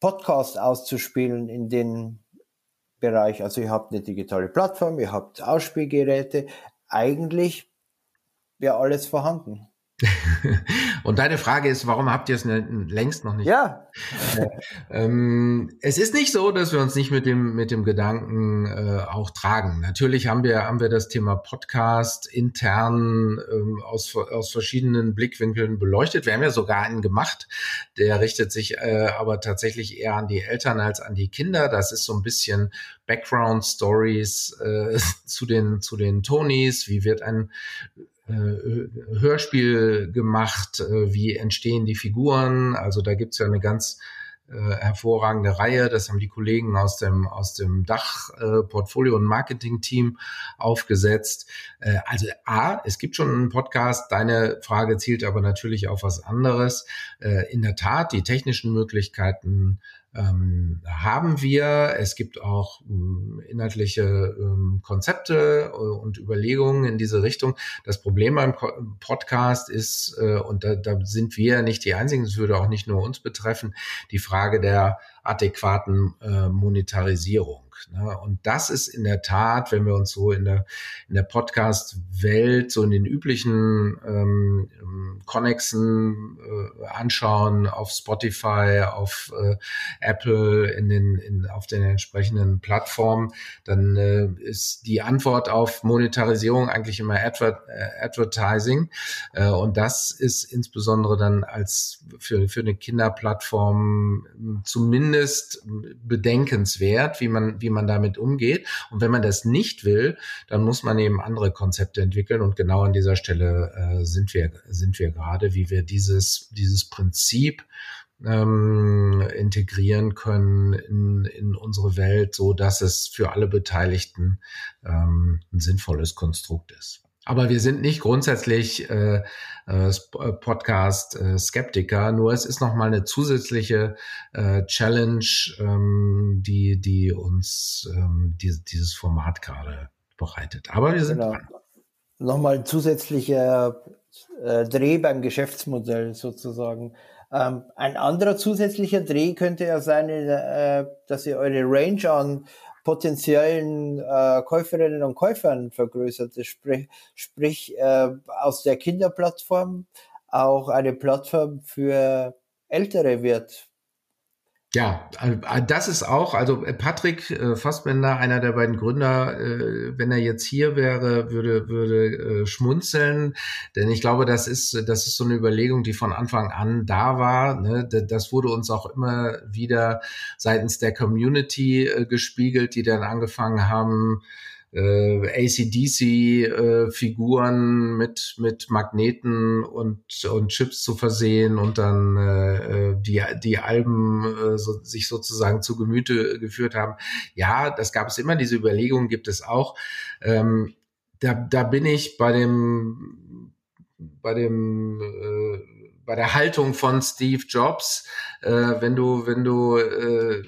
Podcast auszuspielen in den Bereich. Also ihr habt eine digitale Plattform, ihr habt Ausspielgeräte. Eigentlich wäre alles vorhanden. Und deine Frage ist, warum habt ihr es längst noch nicht? Ja. ähm, es ist nicht so, dass wir uns nicht mit dem mit dem Gedanken äh, auch tragen. Natürlich haben wir haben wir das Thema Podcast intern ähm, aus aus verschiedenen Blickwinkeln beleuchtet. Wir haben ja sogar einen gemacht, der richtet sich äh, aber tatsächlich eher an die Eltern als an die Kinder. Das ist so ein bisschen Background Stories äh, *laughs* zu den zu den Tonys. Wie wird ein äh, Hörspiel gemacht, äh, wie entstehen die Figuren. Also da gibt's ja eine ganz äh, hervorragende Reihe. Das haben die Kollegen aus dem, aus dem Dach äh, und Marketing-Team aufgesetzt. Äh, also A, es gibt schon einen Podcast. Deine Frage zielt aber natürlich auf was anderes. Äh, in der Tat, die technischen Möglichkeiten ähm, haben wir. Es gibt auch ähm, inhaltliche ähm, Konzepte äh, und Überlegungen in diese Richtung. Das Problem beim Podcast ist, äh, und da, da sind wir nicht die Einzigen, es würde auch nicht nur uns betreffen, die Frage der adäquaten äh, Monetarisierung. Ne? Und das ist in der Tat, wenn wir uns so in der, in der Podcast-Welt, so in den üblichen ähm, Connexen äh, anschauen, auf Spotify, auf äh, Apple, in den, in, auf den entsprechenden Plattformen, dann äh, ist die Antwort auf Monetarisierung eigentlich immer Adver äh, Advertising. Äh, und das ist insbesondere dann als für, für eine Kinderplattform zumindest bedenkenswert, wie man, wie man damit umgeht. Und wenn man das nicht will, dann muss man eben andere Konzepte entwickeln. Und genau an dieser Stelle äh, sind wir, sind wir gerade, wie wir dieses, dieses Prinzip ähm, integrieren können in, in unsere Welt, so dass es für alle Beteiligten ähm, ein sinnvolles Konstrukt ist. Aber wir sind nicht grundsätzlich äh, äh, äh Podcast-Skeptiker, äh, nur es ist nochmal eine zusätzliche äh, Challenge, ähm, die, die uns ähm, die, dieses Format gerade bereitet. Aber wir sind genau. dran. Nochmal ein zusätzlicher äh, Dreh beim Geschäftsmodell sozusagen. Ähm, ein anderer zusätzlicher Dreh könnte ja sein, äh, dass ihr eure Range an potenziellen äh, Käuferinnen und Käufern vergrößert. Sprich, sprich äh, aus der Kinderplattform auch eine Plattform für Ältere wird. Ja, äh, das ist auch, also äh, Patrick äh, Fassbender, einer der beiden Gründer, wenn er jetzt hier wäre, würde, würde schmunzeln, denn ich glaube, das ist, das ist so eine Überlegung, die von Anfang an da war. Ne? Das wurde uns auch immer wieder seitens der Community gespiegelt, die dann angefangen haben, äh, ACDC-Figuren äh, mit, mit Magneten und, und Chips zu versehen und dann äh, die, die Alben äh, so, sich sozusagen zu Gemüte geführt haben. Ja, das gab es immer, diese Überlegungen gibt es auch. Ähm, da, da bin ich bei dem bei dem äh, bei der Haltung von Steve Jobs, äh, wenn du wenn du äh,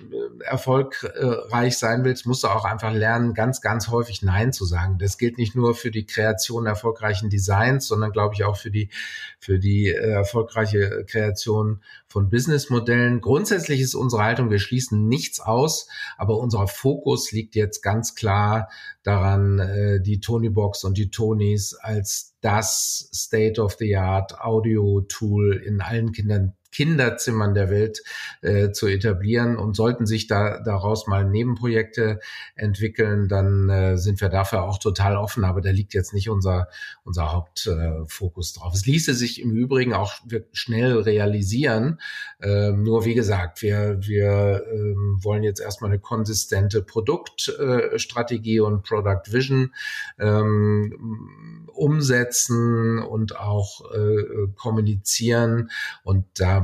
erfolgreich sein willst, musst du auch einfach lernen, ganz ganz häufig Nein zu sagen. Das gilt nicht nur für die Kreation erfolgreichen Designs, sondern glaube ich auch für die für die äh, erfolgreiche Kreation von Businessmodellen. Grundsätzlich ist unsere Haltung, wir schließen nichts aus, aber unser Fokus liegt jetzt ganz klar daran, äh, die Tony Box und die Tonys als das State of the Art Audio Tool in allen Kindern Kinderzimmern der Welt äh, zu etablieren. Und sollten sich da daraus mal Nebenprojekte entwickeln, dann äh, sind wir dafür auch total offen. Aber da liegt jetzt nicht unser, unser Hauptfokus äh, drauf. Es ließe sich im Übrigen auch schnell realisieren. Ähm, nur wie gesagt, wir, wir ähm, wollen jetzt erstmal eine konsistente Produktstrategie und Product Vision ähm, umsetzen und auch äh, kommunizieren. Und da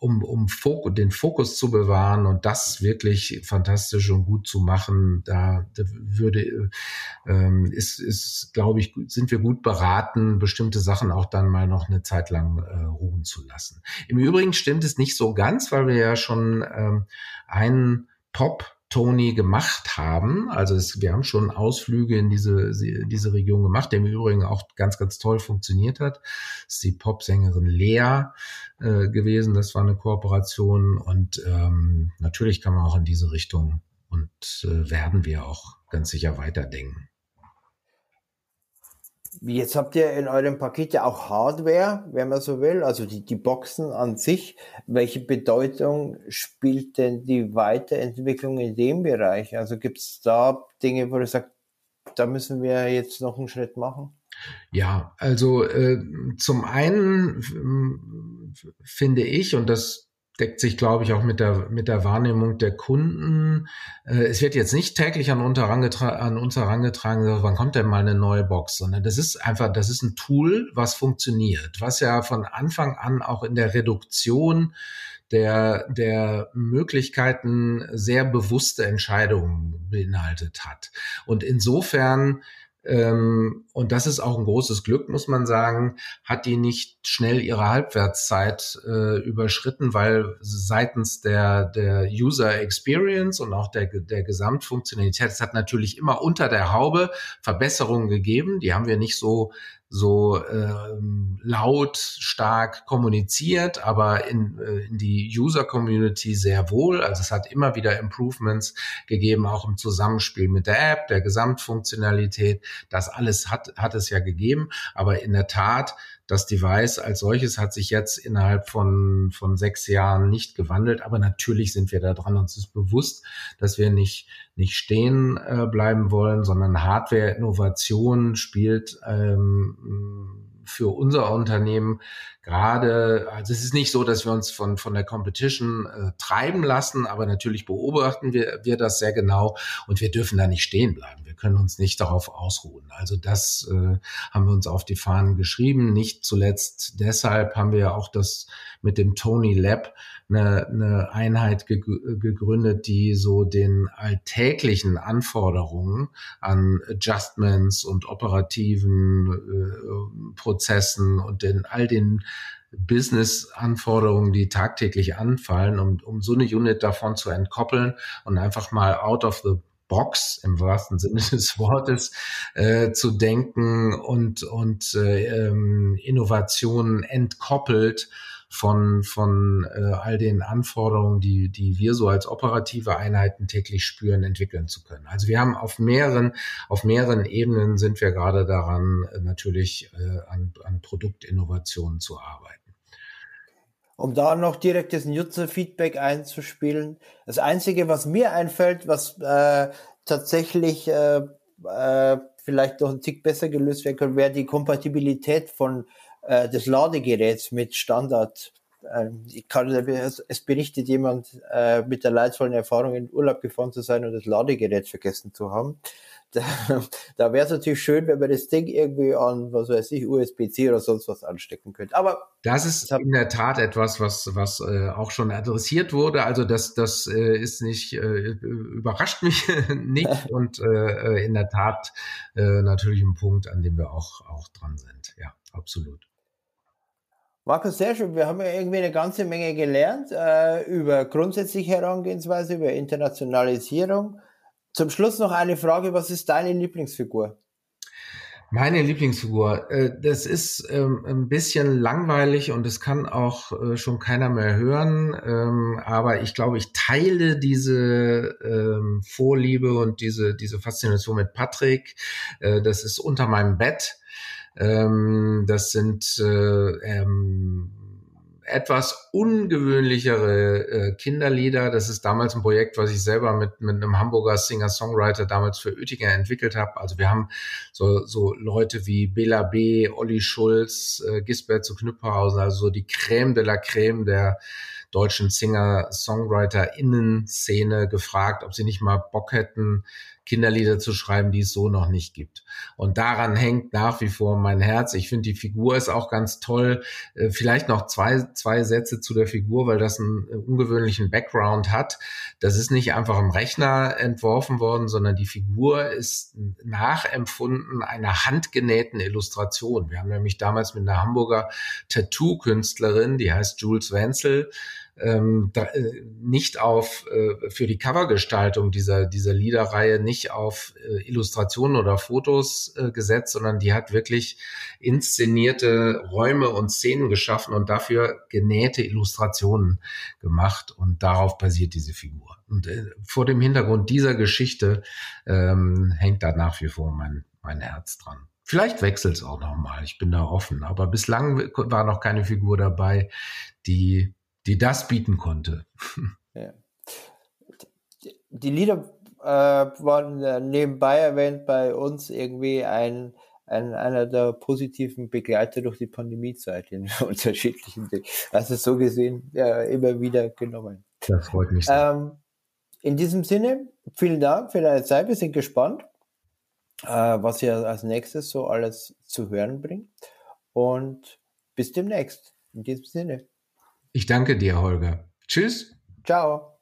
um, um Fok den Fokus zu bewahren und das wirklich fantastisch und gut zu machen, da, da würde, ähm, ist, ist, glaube ich, sind wir gut beraten, bestimmte Sachen auch dann mal noch eine Zeit lang äh, ruhen zu lassen. Im Übrigen stimmt es nicht so ganz, weil wir ja schon ähm, einen Pop Tony gemacht haben. Also es, wir haben schon Ausflüge in diese, diese Region gemacht, der im Übrigen auch ganz, ganz toll funktioniert hat. Das ist die Popsängerin Lea äh, gewesen. Das war eine Kooperation und ähm, natürlich kann man auch in diese Richtung und äh, werden wir auch ganz sicher weiterdenken. Jetzt habt ihr in eurem Paket ja auch Hardware, wenn man so will, also die, die Boxen an sich. Welche Bedeutung spielt denn die Weiterentwicklung in dem Bereich? Also gibt es da Dinge, wo du sagst, da müssen wir jetzt noch einen Schritt machen? Ja, also äh, zum einen finde ich, und das deckt sich, glaube ich, auch mit der, mit der Wahrnehmung der Kunden. Äh, es wird jetzt nicht täglich an, an uns herangetragen, wann kommt denn mal eine neue Box, sondern das ist einfach, das ist ein Tool, was funktioniert, was ja von Anfang an auch in der Reduktion der, der Möglichkeiten sehr bewusste Entscheidungen beinhaltet hat. Und insofern und das ist auch ein großes Glück, muss man sagen, hat die nicht schnell ihre Halbwertszeit äh, überschritten, weil seitens der, der User Experience und auch der, der Gesamtfunktionalität, es hat natürlich immer unter der Haube Verbesserungen gegeben. Die haben wir nicht so so ähm, laut, stark kommuniziert, aber in, äh, in die User-Community sehr wohl. Also es hat immer wieder Improvements gegeben, auch im Zusammenspiel mit der App, der Gesamtfunktionalität. Das alles hat, hat es ja gegeben. Aber in der Tat das Device als solches hat sich jetzt innerhalb von, von sechs Jahren nicht gewandelt, aber natürlich sind wir da dran. Uns ist bewusst, dass wir nicht, nicht stehen äh, bleiben wollen, sondern Hardware-Innovation spielt ähm, für unser Unternehmen gerade, also es ist nicht so, dass wir uns von, von der Competition äh, treiben lassen, aber natürlich beobachten wir, wir das sehr genau und wir dürfen da nicht stehen bleiben. Wir können uns nicht darauf ausruhen. Also das äh, haben wir uns auf die Fahnen geschrieben. Nicht zuletzt deshalb haben wir auch das mit dem Tony Lab eine, eine Einheit ge gegründet, die so den alltäglichen Anforderungen an Adjustments und operativen äh, Prozessen und den all den Business-Anforderungen, die tagtäglich anfallen, um, um so eine Unit davon zu entkoppeln und einfach mal out of the Box im wahrsten Sinne des Wortes äh, zu denken und, und äh, ähm, Innovationen entkoppelt von, von äh, all den Anforderungen, die, die wir so als operative Einheiten täglich spüren, entwickeln zu können. Also wir haben auf mehreren, auf mehreren Ebenen sind wir gerade daran, äh, natürlich äh, an, an Produktinnovationen zu arbeiten. Um da noch direkt das Nutzerfeedback einzuspielen. Das Einzige, was mir einfällt, was äh, tatsächlich äh, äh, vielleicht noch ein Tick besser gelöst werden könnte, wäre die Kompatibilität von äh, des Ladegeräts mit Standard. Ähm, ich kann, es berichtet jemand äh, mit der leidvollen Erfahrung in Urlaub gefahren zu sein und das Ladegerät vergessen zu haben. *laughs* Da, da wäre es natürlich schön, wenn man das Ding irgendwie an, was weiß ich, USB-C oder sonst was anstecken könnte. Aber das ist in der Tat etwas, was was äh, auch schon adressiert wurde. Also das das äh, ist nicht äh, überrascht mich *laughs* nicht *laughs* und äh, in der Tat äh, natürlich ein Punkt, an dem wir auch auch dran sind. Ja, absolut. Markus, sehr schön. Wir haben ja irgendwie eine ganze Menge gelernt äh, über grundsätzliche Herangehensweise, über Internationalisierung. Zum Schluss noch eine Frage. Was ist deine Lieblingsfigur? Meine Lieblingsfigur, äh, das ist ähm, ein bisschen langweilig und es kann auch äh, schon keiner mehr hören, ähm, aber ich glaube, ich teile diese ähm, Vorliebe und diese, diese Faszination mit Patrick. Äh, das ist unter meinem Bett. Ähm, das sind äh, ähm, etwas ungewöhnlichere äh, Kinderlieder. Das ist damals ein Projekt, was ich selber mit, mit einem Hamburger Singer-Songwriter damals für Oettinger entwickelt habe. Also wir haben so, so Leute wie Bela B., Olli Schulz, äh, Gisbert zu Knüpphausen, also so die Crème de la Crème der deutschen Singer-Songwriter-Innen-Szene gefragt, ob sie nicht mal Bock hätten, Kinderlieder zu schreiben, die es so noch nicht gibt. Und daran hängt nach wie vor mein Herz. Ich finde, die Figur ist auch ganz toll. Äh, vielleicht noch zwei, zwei Sätze zu der Figur, weil das einen äh, ungewöhnlichen Background hat. Das ist nicht einfach im Rechner entworfen worden, sondern die Figur ist nachempfunden einer handgenähten Illustration. Wir haben nämlich damals mit einer Hamburger Tattoo-Künstlerin, die heißt Jules Wenzel, ähm, da, äh, nicht auf äh, für die Covergestaltung dieser dieser Liederreihe nicht auf äh, Illustrationen oder Fotos äh, gesetzt, sondern die hat wirklich inszenierte Räume und Szenen geschaffen und dafür genähte Illustrationen gemacht und darauf basiert diese Figur. Und äh, vor dem Hintergrund dieser Geschichte ähm, hängt da nach wie vor mein mein Herz dran. Vielleicht wechselt es auch nochmal. Ich bin da offen. Aber bislang war noch keine Figur dabei, die, die das bieten konnte. Ja. Die Lieder äh, waren nebenbei erwähnt bei uns irgendwie ein, ein, einer der positiven Begleiter durch die Pandemiezeit in *laughs* unterschiedlichen Dingen. Also so gesehen ja, immer wieder genommen. Das freut mich sehr. Ähm, in diesem Sinne, vielen Dank für deine Zeit. Wir sind gespannt, äh, was ihr als nächstes so alles zu hören bringt. Und bis demnächst. In diesem Sinne. Ich danke dir, Holger. Tschüss. Ciao.